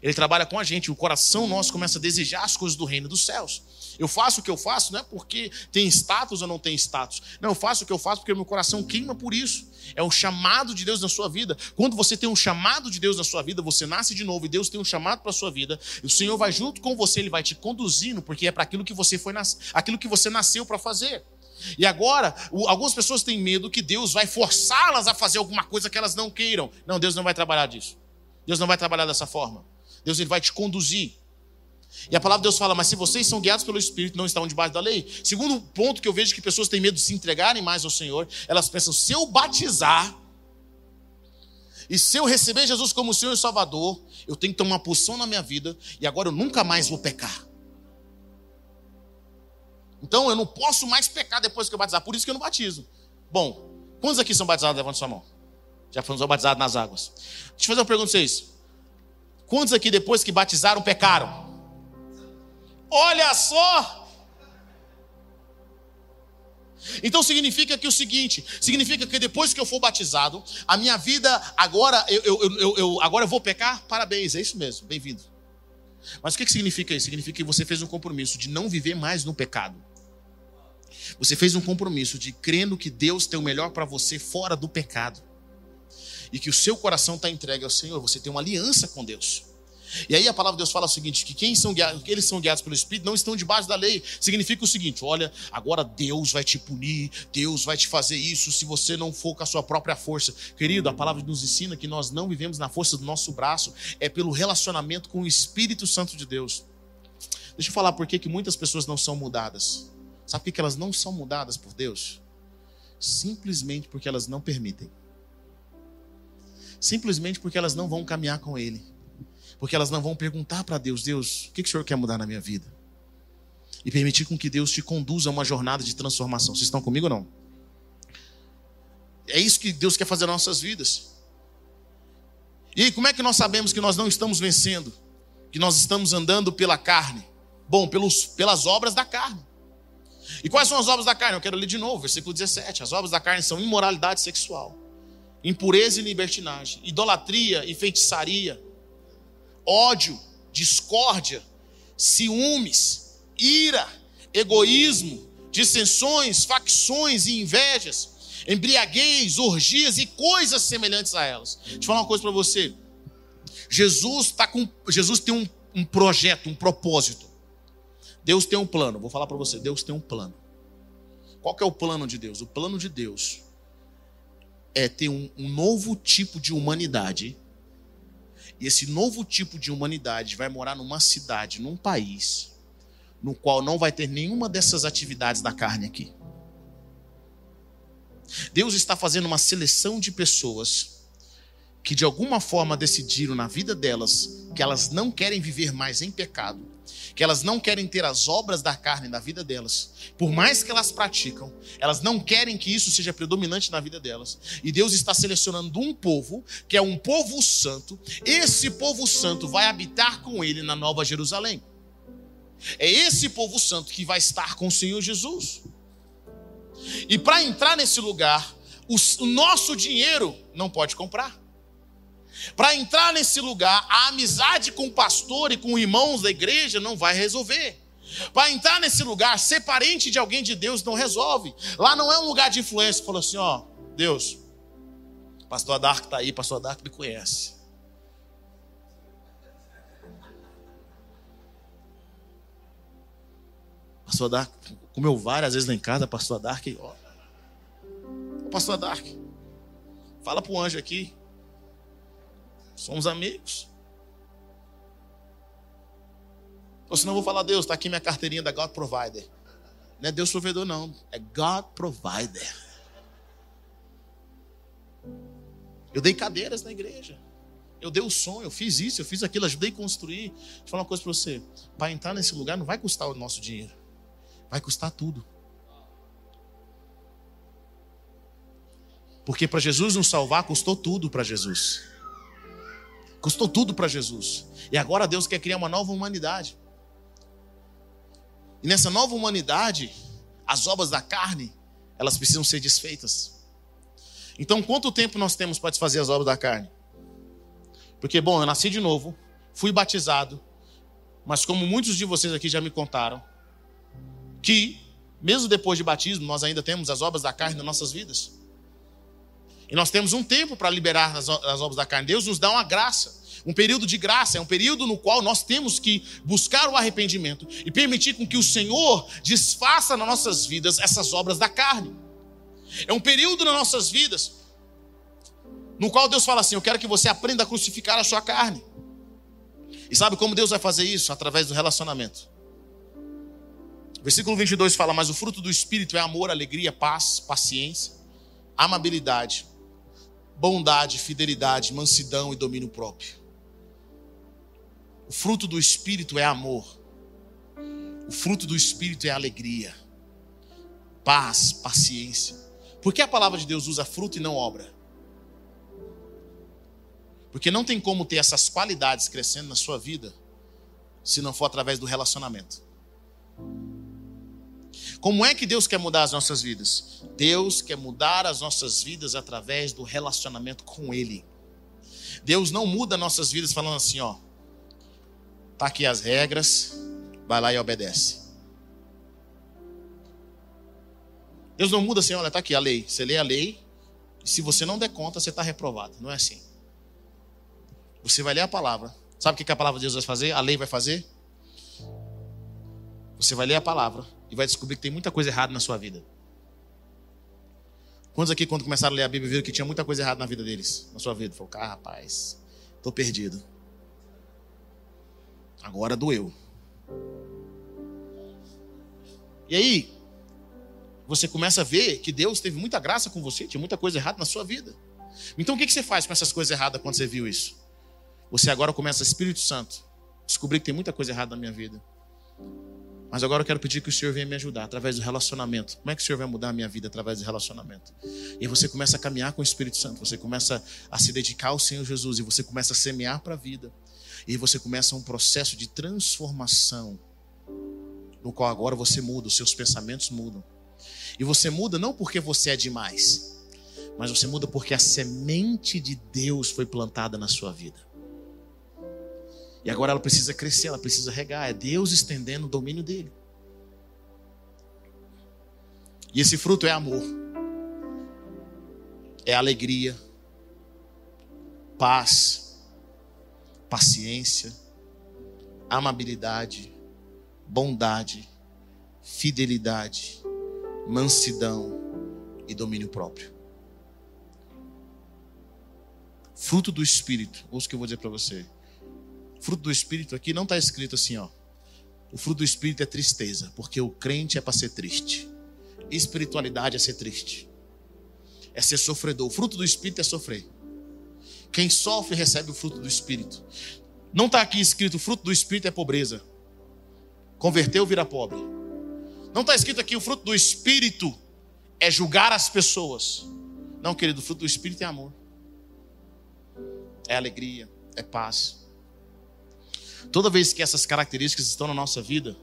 Ele trabalha com a gente. O coração nosso começa a desejar as coisas do reino dos céus. Eu faço o que eu faço não é porque tem status ou não tem status. Não, eu faço o que eu faço porque meu coração queima por isso. É um chamado de Deus na sua vida. Quando você tem um chamado de Deus na sua vida, você nasce de novo e Deus tem um chamado para a sua vida. O Senhor vai junto com você, ele vai te conduzindo, porque é para aquilo que você foi aquilo que você nasceu para fazer. E agora, algumas pessoas têm medo que Deus vai forçá-las a fazer alguma coisa que elas não queiram. Não, Deus não vai trabalhar disso. Deus não vai trabalhar dessa forma. Deus ele vai te conduzir. E a palavra de Deus fala, mas se vocês são guiados pelo Espírito, não estão debaixo da lei. Segundo ponto que eu vejo que pessoas têm medo de se entregarem mais ao Senhor, elas pensam, se eu batizar, e se eu receber Jesus como Senhor e Salvador, eu tenho que tomar uma posição na minha vida, e agora eu nunca mais vou pecar. Então eu não posso mais pecar depois que eu batizar, por isso que eu não batizo. Bom, quantos aqui são batizados? Levanta sua mão. Já foram batizados nas águas. Deixa eu fazer uma pergunta para vocês. Quantos aqui depois que batizaram pecaram? Olha só! Então significa que o seguinte, significa que depois que eu for batizado, a minha vida agora eu, eu, eu, eu agora eu vou pecar? Parabéns, é isso mesmo, bem-vindo. Mas o que, que significa isso? Significa que você fez um compromisso de não viver mais no pecado. Você fez um compromisso de crendo que Deus tem o melhor para você fora do pecado. E que o seu coração está entregue ao Senhor. Você tem uma aliança com Deus. E aí a palavra de Deus fala o seguinte: que quem são guiados, eles são guiados pelo Espírito não estão debaixo da lei. Significa o seguinte: olha, agora Deus vai te punir, Deus vai te fazer isso se você não for com a sua própria força. Querido, a palavra nos ensina que nós não vivemos na força do nosso braço, é pelo relacionamento com o Espírito Santo de Deus. Deixa eu falar por que, muitas pessoas não são mudadas. Sabe por que elas não são mudadas por Deus? Simplesmente porque elas não permitem. Simplesmente porque elas não vão caminhar com Ele porque elas não vão perguntar para Deus: Deus, o que, que o Senhor quer mudar na minha vida? E permitir com que Deus te conduza a uma jornada de transformação. Vocês estão comigo ou não? É isso que Deus quer fazer nas nossas vidas. E como é que nós sabemos que nós não estamos vencendo? Que nós estamos andando pela carne? Bom, pelos, pelas obras da carne. E quais são as obras da carne? Eu quero ler de novo, versículo 17. As obras da carne são imoralidade sexual, impureza e libertinagem, idolatria e feitiçaria, ódio, discórdia, ciúmes, ira, egoísmo, dissensões, facções e invejas, embriaguez, orgias e coisas semelhantes a elas. Deixa eu falar uma coisa para você. Jesus tá com, Jesus tem um, um projeto, um propósito Deus tem um plano. Vou falar para você, Deus tem um plano. Qual que é o plano de Deus? O plano de Deus é ter um, um novo tipo de humanidade. E esse novo tipo de humanidade vai morar numa cidade, num país, no qual não vai ter nenhuma dessas atividades da carne aqui. Deus está fazendo uma seleção de pessoas que de alguma forma decidiram na vida delas que elas não querem viver mais em pecado, que elas não querem ter as obras da carne na vida delas, por mais que elas praticam, elas não querem que isso seja predominante na vida delas. E Deus está selecionando um povo, que é um povo santo. Esse povo santo vai habitar com ele na Nova Jerusalém. É esse povo santo que vai estar com o Senhor Jesus. E para entrar nesse lugar, o nosso dinheiro não pode comprar. Para entrar nesse lugar, a amizade com o pastor e com irmãos da igreja não vai resolver. Para entrar nesse lugar, ser parente de alguém de Deus não resolve. Lá não é um lugar de influência. Falou assim: ó, Deus, pastor Adarco está aí, pastor Adarco me conhece. Pastor Adarco comeu várias vezes lá em casa, pastor Adarco, ó. Pastor Adarco, fala para o anjo aqui, Somos amigos. Ou senão eu vou falar, Deus, está aqui minha carteirinha da God Provider. Não é Deus provedor, não. É God Provider. Eu dei cadeiras na igreja. Eu dei o som, eu fiz isso, eu fiz aquilo, ajudei a construir. Deixa eu falar uma coisa para você. Para entrar nesse lugar não vai custar o nosso dinheiro. Vai custar tudo. Porque para Jesus nos salvar, custou tudo para Jesus. Custou tudo para Jesus. E agora Deus quer criar uma nova humanidade. E nessa nova humanidade, as obras da carne, elas precisam ser desfeitas. Então, quanto tempo nós temos para desfazer as obras da carne? Porque, bom, eu nasci de novo, fui batizado, mas como muitos de vocês aqui já me contaram, que, mesmo depois de batismo, nós ainda temos as obras da carne nas nossas vidas. E nós temos um tempo para liberar as, as obras da carne. Deus nos dá uma graça. Um período de graça é um período no qual nós temos que buscar o arrependimento e permitir com que o Senhor desfaça nas nossas vidas essas obras da carne. É um período nas nossas vidas no qual Deus fala assim: Eu quero que você aprenda a crucificar a sua carne. E sabe como Deus vai fazer isso? Através do relacionamento. Versículo 22 fala: Mas o fruto do Espírito é amor, alegria, paz, paciência, amabilidade, bondade, fidelidade, mansidão e domínio próprio. O fruto do Espírito é amor. O fruto do Espírito é alegria, paz, paciência. Por que a palavra de Deus usa fruto e não obra? Porque não tem como ter essas qualidades crescendo na sua vida se não for através do relacionamento. Como é que Deus quer mudar as nossas vidas? Deus quer mudar as nossas vidas através do relacionamento com Ele. Deus não muda nossas vidas falando assim, ó, tá aqui as regras, vai lá e obedece. Deus não muda assim, olha, tá aqui a lei. Você lê a lei, e se você não der conta, você está reprovado. Não é assim. Você vai ler a palavra. Sabe o que a palavra de Deus vai fazer? A lei vai fazer? Você vai ler a palavra e vai descobrir que tem muita coisa errada na sua vida. Quantos aqui, quando começaram a ler a Bíblia, viram que tinha muita coisa errada na vida deles, na sua vida? Falou, cara, rapaz, estou perdido. Agora doeu. E aí, você começa a ver que Deus teve muita graça com você, tinha muita coisa errada na sua vida. Então o que você faz com essas coisas erradas quando você viu isso? Você agora começa, Espírito Santo, descobrir que tem muita coisa errada na minha vida. Mas agora eu quero pedir que o Senhor venha me ajudar através do relacionamento. Como é que o Senhor vai mudar a minha vida através do relacionamento? E você começa a caminhar com o Espírito Santo, você começa a se dedicar ao Senhor Jesus e você começa a semear para a vida. E você começa um processo de transformação, no qual agora você muda, os seus pensamentos mudam. E você muda não porque você é demais, mas você muda porque a semente de Deus foi plantada na sua vida. E agora ela precisa crescer, ela precisa regar. É Deus estendendo o domínio dele. E esse fruto é amor, é alegria, paz, paciência, amabilidade, bondade, fidelidade, mansidão. E domínio próprio. Fruto do Espírito, ouça o que eu vou dizer para você. Fruto do Espírito aqui não está escrito assim, ó. O fruto do Espírito é tristeza, porque o crente é para ser triste. Espiritualidade é ser triste, é ser sofredor. O fruto do Espírito é sofrer. Quem sofre recebe o fruto do Espírito. Não está aqui escrito: o fruto do Espírito é pobreza. Converteu, vira pobre. Não está escrito aqui: o fruto do Espírito é julgar as pessoas. Não, querido, o fruto do Espírito é amor, é alegria, é paz. Toda vez que essas características estão na nossa vida,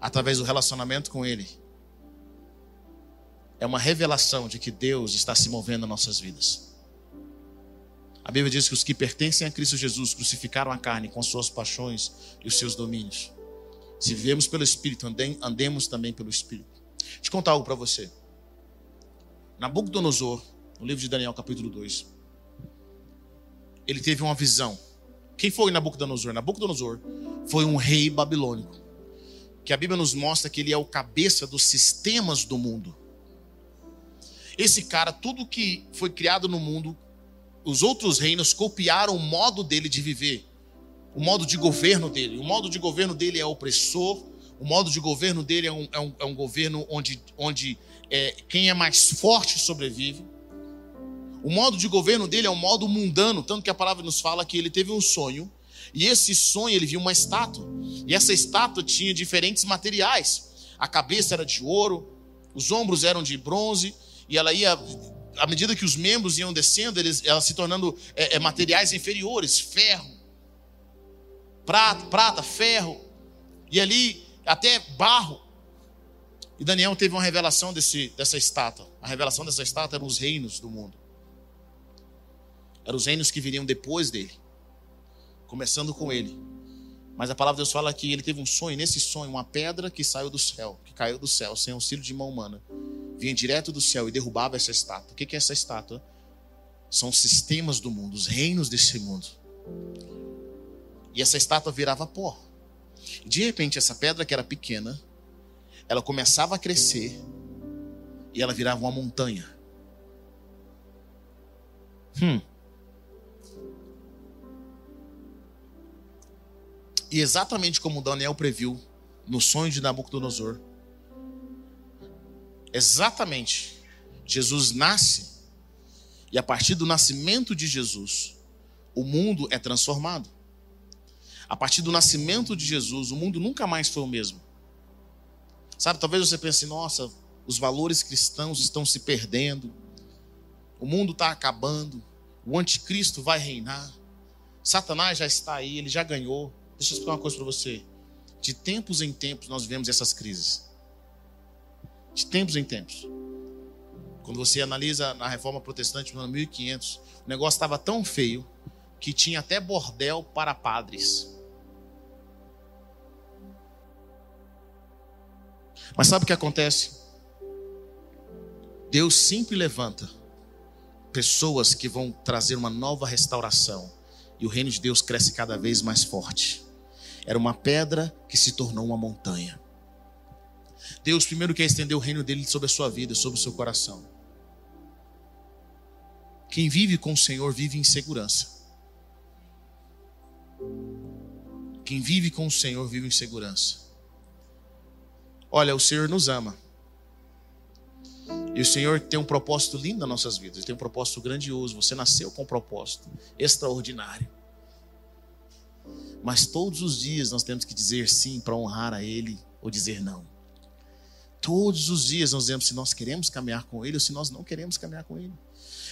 através do relacionamento com Ele, é uma revelação de que Deus está se movendo nas nossas vidas. A Bíblia diz que os que pertencem a Cristo Jesus crucificaram a carne com suas paixões e os seus domínios. Se vivemos pelo Espírito, andemos também pelo Espírito. Deixa eu contar algo para você. Nabucodonosor, no livro de Daniel, capítulo 2, ele teve uma visão. Quem foi Nabucodonosor? Nabucodonosor foi um rei babilônico. Que a Bíblia nos mostra que ele é o cabeça dos sistemas do mundo. Esse cara, tudo que foi criado no mundo, os outros reinos copiaram o modo dele de viver, o modo de governo dele. O modo de governo dele é opressor, o modo de governo dele é um, é um, é um governo onde, onde é, quem é mais forte sobrevive. O modo de governo dele é um modo mundano, tanto que a palavra nos fala que ele teve um sonho, e esse sonho ele viu uma estátua, e essa estátua tinha diferentes materiais. A cabeça era de ouro, os ombros eram de bronze, e ela ia à medida que os membros iam descendo, eles, ela se tornando é, é, materiais inferiores, ferro, prata, prata, ferro, e ali até barro. E Daniel teve uma revelação desse, dessa estátua. A revelação dessa estátua eram os reinos do mundo. Eram os reinos que viriam depois dele, começando com ele. Mas a palavra de Deus fala que ele teve um sonho, nesse sonho, uma pedra que saiu do céu, que caiu do céu, sem auxílio de mão humana vinha direto do céu e derrubava essa estátua. O que é essa estátua? São os sistemas do mundo, os reinos desse mundo. E essa estátua virava pó. De repente, essa pedra que era pequena, ela começava a crescer e ela virava uma montanha. Hum. E exatamente como Daniel previu no sonho de Nabucodonosor, Exatamente. Jesus nasce e a partir do nascimento de Jesus, o mundo é transformado. A partir do nascimento de Jesus, o mundo nunca mais foi o mesmo. Sabe, talvez você pense, nossa, os valores cristãos estão se perdendo, o mundo está acabando, o anticristo vai reinar, Satanás já está aí, ele já ganhou. Deixa eu explicar uma coisa para você. De tempos em tempos nós vivemos essas crises de tempos em tempos. Quando você analisa na reforma protestante no ano 1500, o negócio estava tão feio que tinha até bordel para padres. Mas sabe o que acontece? Deus sempre levanta pessoas que vão trazer uma nova restauração e o reino de Deus cresce cada vez mais forte. Era uma pedra que se tornou uma montanha. Deus primeiro quer estender o reino dele sobre a sua vida, sobre o seu coração. Quem vive com o Senhor vive em segurança. Quem vive com o Senhor vive em segurança. Olha, o Senhor nos ama. E o Senhor tem um propósito lindo nas nossas vidas. Ele tem um propósito grandioso. Você nasceu com um propósito extraordinário. Mas todos os dias nós temos que dizer sim para honrar a Ele ou dizer não. Todos os dias nós dizemos se nós queremos caminhar com Ele ou se nós não queremos caminhar com Ele.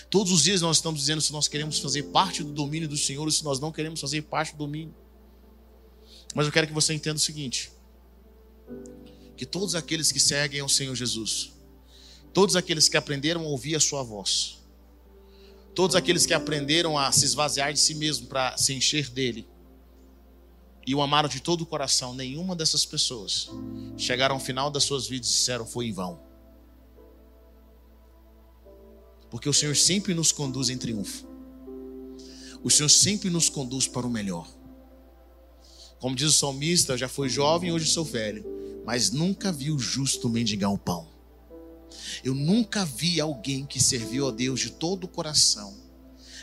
Todos os dias nós estamos dizendo se nós queremos fazer parte do domínio do Senhor ou se nós não queremos fazer parte do domínio. Mas eu quero que você entenda o seguinte: que todos aqueles que seguem ao Senhor Jesus, todos aqueles que aprenderam a ouvir a Sua voz, todos aqueles que aprenderam a se esvaziar de si mesmo para se encher dele, e o amaram de todo o coração, nenhuma dessas pessoas chegaram ao final das suas vidas e disseram foi em vão. Porque o Senhor sempre nos conduz em triunfo. O Senhor sempre nos conduz para o melhor. Como diz o salmista, eu já fui jovem, hoje sou velho, mas nunca vi o justo mendigar o pão. Eu nunca vi alguém que serviu a Deus de todo o coração,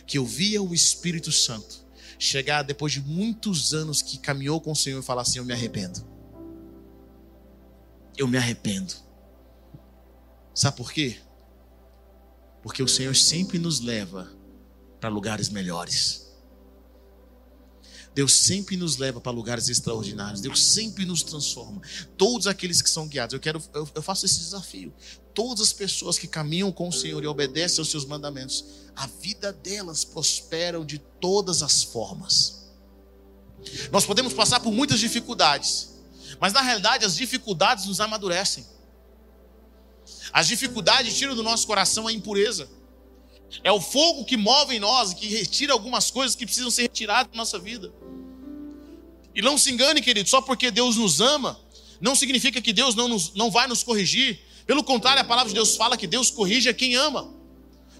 que ouvia o Espírito Santo, chegar depois de muitos anos que caminhou com o Senhor e falar assim: Eu me arrependo. Eu me arrependo. Sabe por quê? Porque o Senhor sempre nos leva para lugares melhores. Deus sempre nos leva para lugares extraordinários. Deus sempre nos transforma. Todos aqueles que são guiados, eu quero, eu, eu faço esse desafio. Todas as pessoas que caminham com o Senhor e obedecem aos seus mandamentos, a vida delas prosperam de todas as formas. Nós podemos passar por muitas dificuldades, mas na realidade as dificuldades nos amadurecem. As dificuldades tiram do nosso coração a impureza. É o fogo que move em nós, que retira algumas coisas que precisam ser retiradas da nossa vida. E não se engane, querido, só porque Deus nos ama, não significa que Deus não, nos, não vai nos corrigir. Pelo contrário, a palavra de Deus fala que Deus corrige a quem ama.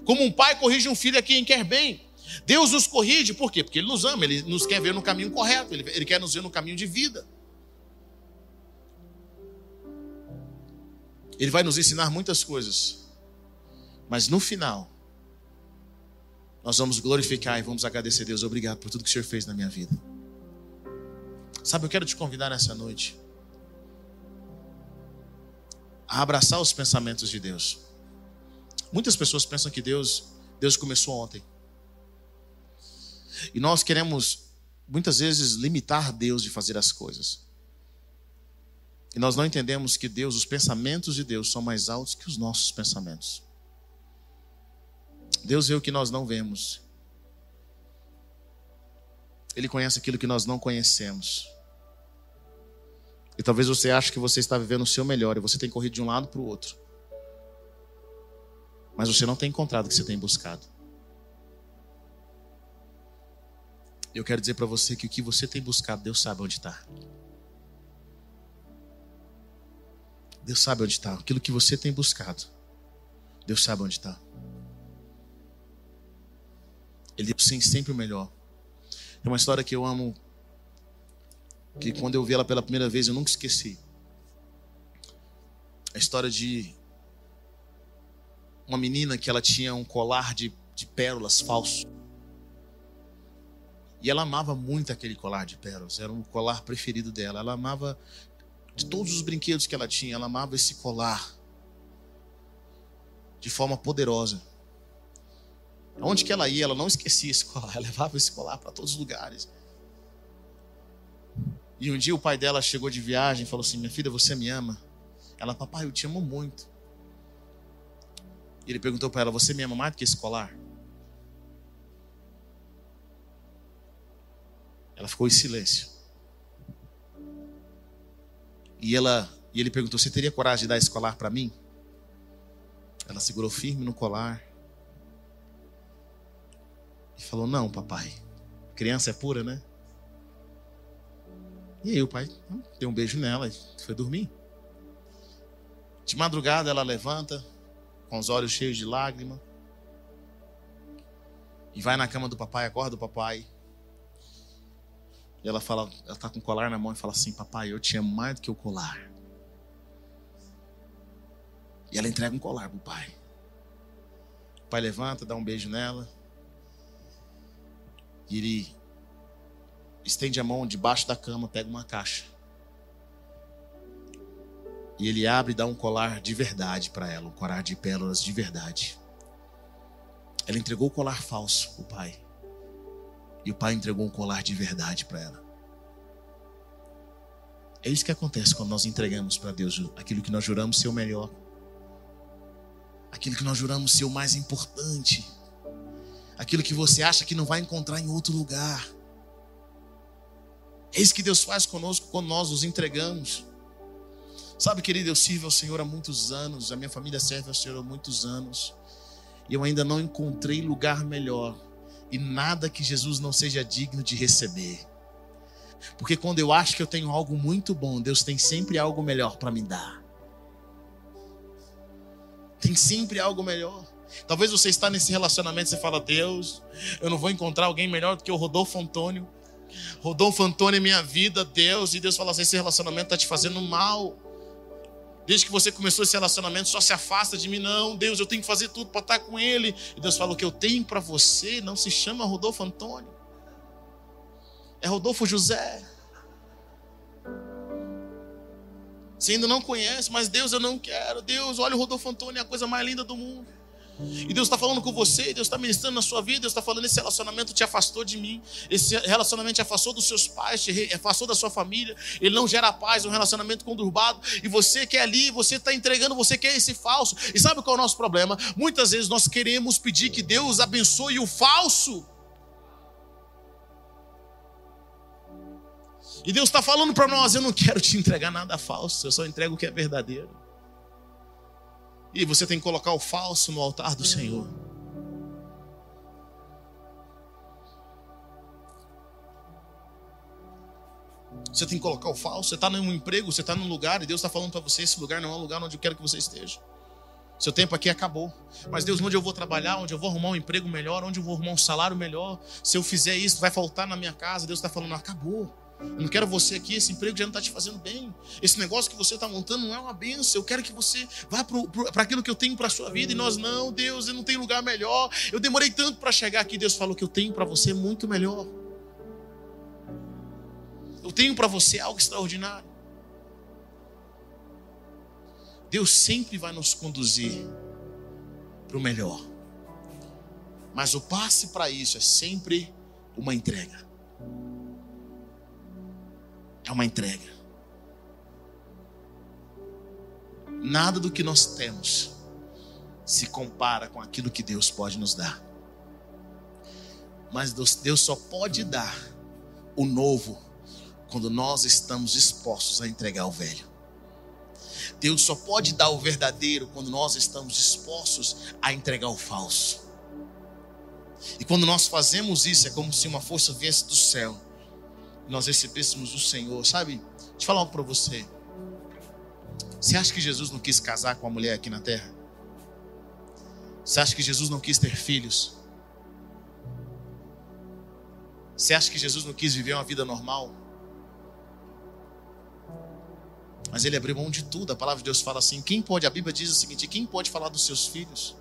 Como um pai corrige um filho a quem quer bem. Deus nos corrige, por quê? Porque Ele nos ama, Ele nos quer ver no caminho correto, Ele, ele quer nos ver no caminho de vida. Ele vai nos ensinar muitas coisas. Mas no final, nós vamos glorificar e vamos agradecer a Deus. Obrigado por tudo que o Senhor fez na minha vida. Sabe, eu quero te convidar nessa noite a abraçar os pensamentos de Deus. Muitas pessoas pensam que Deus, Deus começou ontem. E nós queremos muitas vezes limitar Deus de fazer as coisas. E nós não entendemos que Deus, os pensamentos de Deus são mais altos que os nossos pensamentos. Deus vê o que nós não vemos. Ele conhece aquilo que nós não conhecemos. E talvez você ache que você está vivendo o seu melhor e você tem corrido de um lado para o outro. Mas você não tem encontrado o que você tem buscado. Eu quero dizer para você que o que você tem buscado, Deus sabe onde está. Deus sabe onde está. Aquilo que você tem buscado, Deus sabe onde está. Ele tem sempre o melhor. Tem uma história que eu amo, que quando eu vi ela pela primeira vez eu nunca esqueci. A história de uma menina que ela tinha um colar de, de pérolas falso. E ela amava muito aquele colar de pérolas, era um colar preferido dela. Ela amava de todos os brinquedos que ela tinha, ela amava esse colar de forma poderosa. Onde que ela ia, ela não esquecia esse colar, ela levava esse colar para todos os lugares. E um dia o pai dela chegou de viagem e falou assim: Minha filha, você me ama? Ela, papai, eu te amo muito. E ele perguntou para ela: Você me ama mais do que esse colar? Ela ficou em silêncio. E, ela, e ele perguntou: Você teria coragem de dar esse colar para mim? Ela segurou firme no colar. E falou: Não, papai. Criança é pura, né? E aí o pai deu um beijo nela e foi dormir. De madrugada ela levanta, com os olhos cheios de lágrima, e vai na cama do papai, acorda o papai. E ela fala, ela tá com o colar na mão e fala assim: Papai, eu te amo mais do que o colar. E ela entrega um colar pro pai. O pai levanta, dá um beijo nela. E ele estende a mão debaixo da cama, pega uma caixa. E ele abre e dá um colar de verdade para ela, um colar de pérolas de verdade. Ela entregou o colar falso o pai. E o pai entregou um colar de verdade para ela. É isso que acontece quando nós entregamos para Deus aquilo que nós juramos ser o melhor, aquilo que nós juramos ser o mais importante aquilo que você acha que não vai encontrar em outro lugar. É isso que Deus faz conosco quando nós nos entregamos. Sabe, querido, eu sirvo ao Senhor há muitos anos, a minha família serve ao Senhor há muitos anos, e eu ainda não encontrei lugar melhor e nada que Jesus não seja digno de receber. Porque quando eu acho que eu tenho algo muito bom, Deus tem sempre algo melhor para me dar. Tem sempre algo melhor. Talvez você está nesse relacionamento e você fala, Deus, eu não vou encontrar alguém melhor do que o Rodolfo Antônio. Rodolfo Antônio é minha vida, Deus, e Deus fala assim: esse relacionamento está te fazendo mal. Desde que você começou esse relacionamento, só se afasta de mim. Não, Deus, eu tenho que fazer tudo para estar com ele. E Deus falou que eu tenho para você não se chama Rodolfo Antônio. É Rodolfo José. Você ainda não conhece, mas Deus eu não quero. Deus, olha o Rodolfo Antônio, é a coisa mais linda do mundo. E Deus está falando com você, Deus está ministrando na sua vida, Deus está falando: esse relacionamento te afastou de mim, esse relacionamento te afastou dos seus pais, te afastou da sua família, ele não gera paz, um relacionamento conturbado, e você quer ali, você está entregando, você quer esse falso. E sabe qual é o nosso problema? Muitas vezes nós queremos pedir que Deus abençoe o falso. E Deus está falando para nós: eu não quero te entregar nada falso, eu só entrego o que é verdadeiro. E você tem que colocar o falso no altar do Senhor. Você tem que colocar o falso. Você está num emprego, você está num lugar e Deus está falando para você: esse lugar não é o lugar onde eu quero que você esteja. Seu tempo aqui acabou. Mas Deus, onde eu vou trabalhar, onde eu vou arrumar um emprego melhor, onde eu vou arrumar um salário melhor, se eu fizer isso, vai faltar na minha casa. Deus está falando: acabou. Eu não quero você aqui, esse emprego já não está te fazendo bem. Esse negócio que você está montando não é uma benção. Eu quero que você vá para aquilo que eu tenho para a sua vida. E nós, não, Deus, eu não tenho lugar melhor. Eu demorei tanto para chegar aqui. Deus falou que eu tenho para você muito melhor. Eu tenho para você algo extraordinário. Deus sempre vai nos conduzir para o melhor. Mas o passe para isso é sempre uma entrega é uma entrega. Nada do que nós temos se compara com aquilo que Deus pode nos dar. Mas Deus só pode dar o novo quando nós estamos dispostos a entregar o velho. Deus só pode dar o verdadeiro quando nós estamos dispostos a entregar o falso. E quando nós fazemos isso, é como se uma força viesse do céu nós recebêssemos o Senhor. Sabe, deixa eu falar algo para você. Você acha que Jesus não quis casar com a mulher aqui na terra? Você acha que Jesus não quis ter filhos? Você acha que Jesus não quis viver uma vida normal? Mas ele abriu mão de tudo. A palavra de Deus fala assim: quem pode, a Bíblia diz o seguinte: quem pode falar dos seus filhos?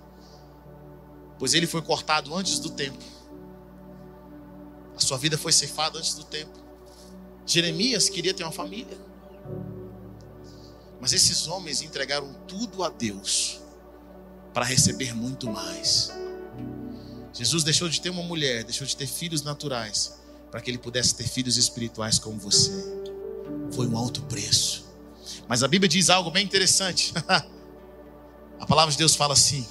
Pois ele foi cortado antes do tempo. A sua vida foi ceifada antes do tempo. Jeremias queria ter uma família. Mas esses homens entregaram tudo a Deus para receber muito mais. Jesus deixou de ter uma mulher, deixou de ter filhos naturais, para que ele pudesse ter filhos espirituais como você. Foi um alto preço. Mas a Bíblia diz algo bem interessante. a palavra de Deus fala assim: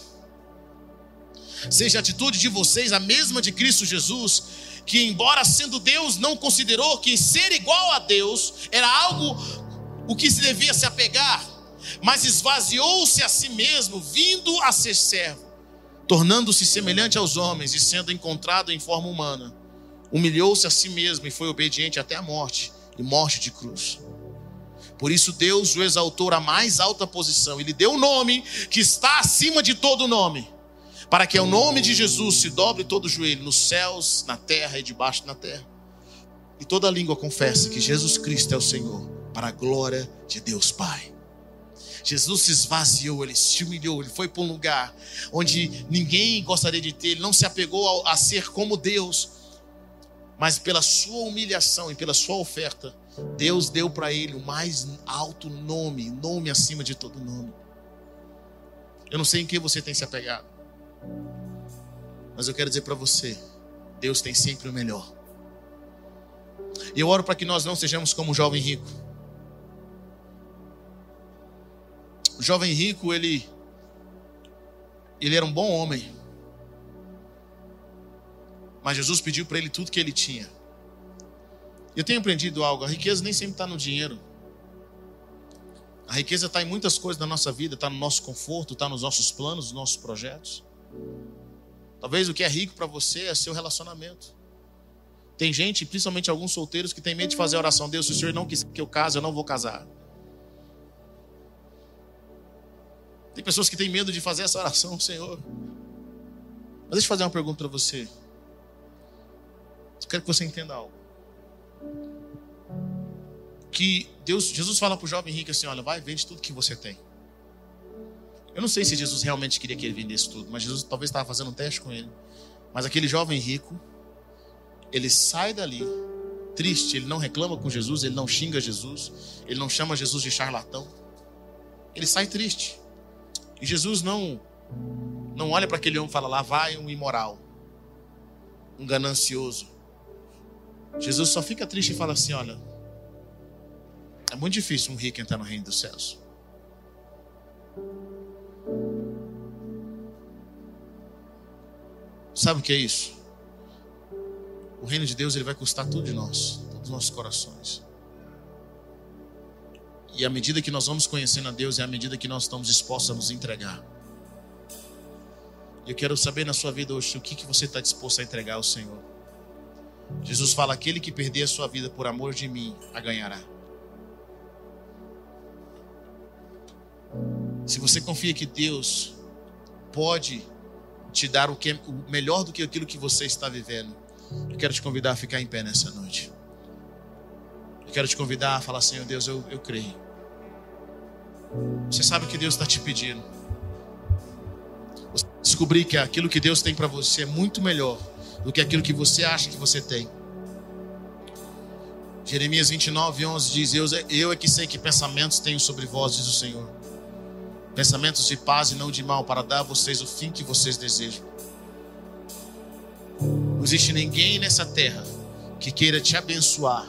Seja a atitude de vocês a mesma de Cristo Jesus, que, embora sendo Deus, não considerou que ser igual a Deus era algo o que se devia se apegar, mas esvaziou-se a si mesmo, vindo a ser servo, tornando-se semelhante aos homens e sendo encontrado em forma humana. Humilhou-se a si mesmo e foi obediente até a morte e morte de cruz. Por isso Deus o exaltou à mais alta posição. Ele deu o um nome que está acima de todo nome para que ao nome de Jesus se dobre todo o joelho nos céus, na terra e debaixo da terra. E toda língua confesse que Jesus Cristo é o Senhor, para a glória de Deus Pai. Jesus se esvaziou, ele se humilhou, ele foi para um lugar onde ninguém gostaria de ter, ele não se apegou a, a ser como Deus, mas pela sua humilhação e pela sua oferta, Deus deu para ele o mais alto nome, nome acima de todo nome. Eu não sei em que você tem se apegado. Mas eu quero dizer para você: Deus tem sempre o melhor. E eu oro para que nós não sejamos como o jovem rico. O jovem rico, ele ele era um bom homem. Mas Jesus pediu para ele tudo que ele tinha. Eu tenho aprendido algo: a riqueza nem sempre está no dinheiro. A riqueza está em muitas coisas da nossa vida, está no nosso conforto, está nos nossos planos, nos nossos projetos. Talvez o que é rico para você é seu relacionamento. Tem gente, principalmente alguns solteiros, que tem medo de fazer a oração. Deus, se o Senhor não quiser que eu case, eu não vou casar. Tem pessoas que têm medo de fazer essa oração, Senhor. Mas deixa eu fazer uma pergunta para você. Eu quero que você entenda algo. que Deus, Jesus fala para o jovem rico assim: olha, vai, vende tudo que você tem. Eu não sei se Jesus realmente queria que ele vendesse tudo, mas Jesus talvez estava fazendo um teste com ele. Mas aquele jovem rico, ele sai dali triste, ele não reclama com Jesus, ele não xinga Jesus, ele não chama Jesus de charlatão. Ele sai triste. E Jesus não não olha para aquele homem e fala: lá vai um imoral, um ganancioso. Jesus só fica triste e fala assim: olha, é muito difícil um rico entrar no reino dos céus. Sabe o que é isso? O reino de Deus ele vai custar tudo de nós, todos os nossos corações. E à medida que nós vamos conhecendo a Deus, é à medida que nós estamos dispostos a nos entregar. Eu quero saber na sua vida hoje o que, que você está disposto a entregar ao Senhor. Jesus fala: aquele que perder a sua vida por amor de mim, a ganhará. Se você confia que Deus pode te dar o, que, o melhor do que aquilo que você está vivendo, eu quero te convidar a ficar em pé nessa noite. Eu quero te convidar a falar, Senhor Deus, eu, eu creio. Você sabe o que Deus está te pedindo. Descobrir que aquilo que Deus tem para você é muito melhor do que aquilo que você acha que você tem. Jeremias 29, 11 diz: Eu, eu é que sei que pensamentos tenho sobre vós, diz o Senhor. Pensamentos de paz e não de mal, para dar a vocês o fim que vocês desejam. Não existe ninguém nessa terra que queira te abençoar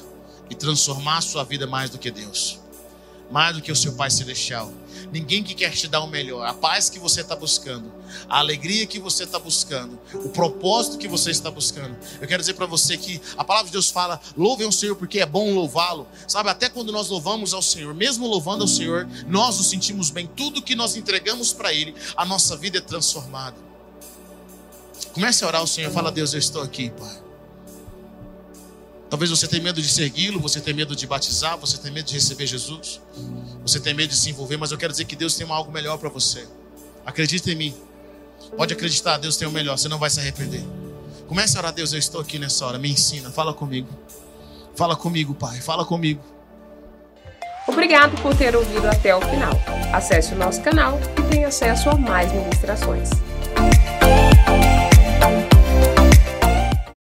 e transformar a sua vida mais do que Deus mais do que o seu Pai Celestial. Ninguém que quer te dar o melhor, a paz que você está buscando, a alegria que você está buscando, o propósito que você está buscando. Eu quero dizer para você que a palavra de Deus fala: louvem o Senhor porque é bom louvá-lo. Sabe, até quando nós louvamos ao Senhor, mesmo louvando ao Senhor, nós nos sentimos bem. Tudo que nós entregamos para Ele, a nossa vida é transformada. Comece a orar ao Senhor, fala: Deus, eu estou aqui, Pai. Talvez você tenha medo de segui-lo, você tenha medo de batizar, você tenha medo de receber Jesus, você tenha medo de se envolver, mas eu quero dizer que Deus tem algo melhor para você. Acredita em mim. Pode acreditar, Deus tem o melhor, você não vai se arrepender. Comece a orar, Deus, eu estou aqui nessa hora, me ensina, fala comigo. Fala comigo, Pai, fala comigo. Obrigado por ter ouvido até o final. Acesse o nosso canal e tenha acesso a mais ministrações.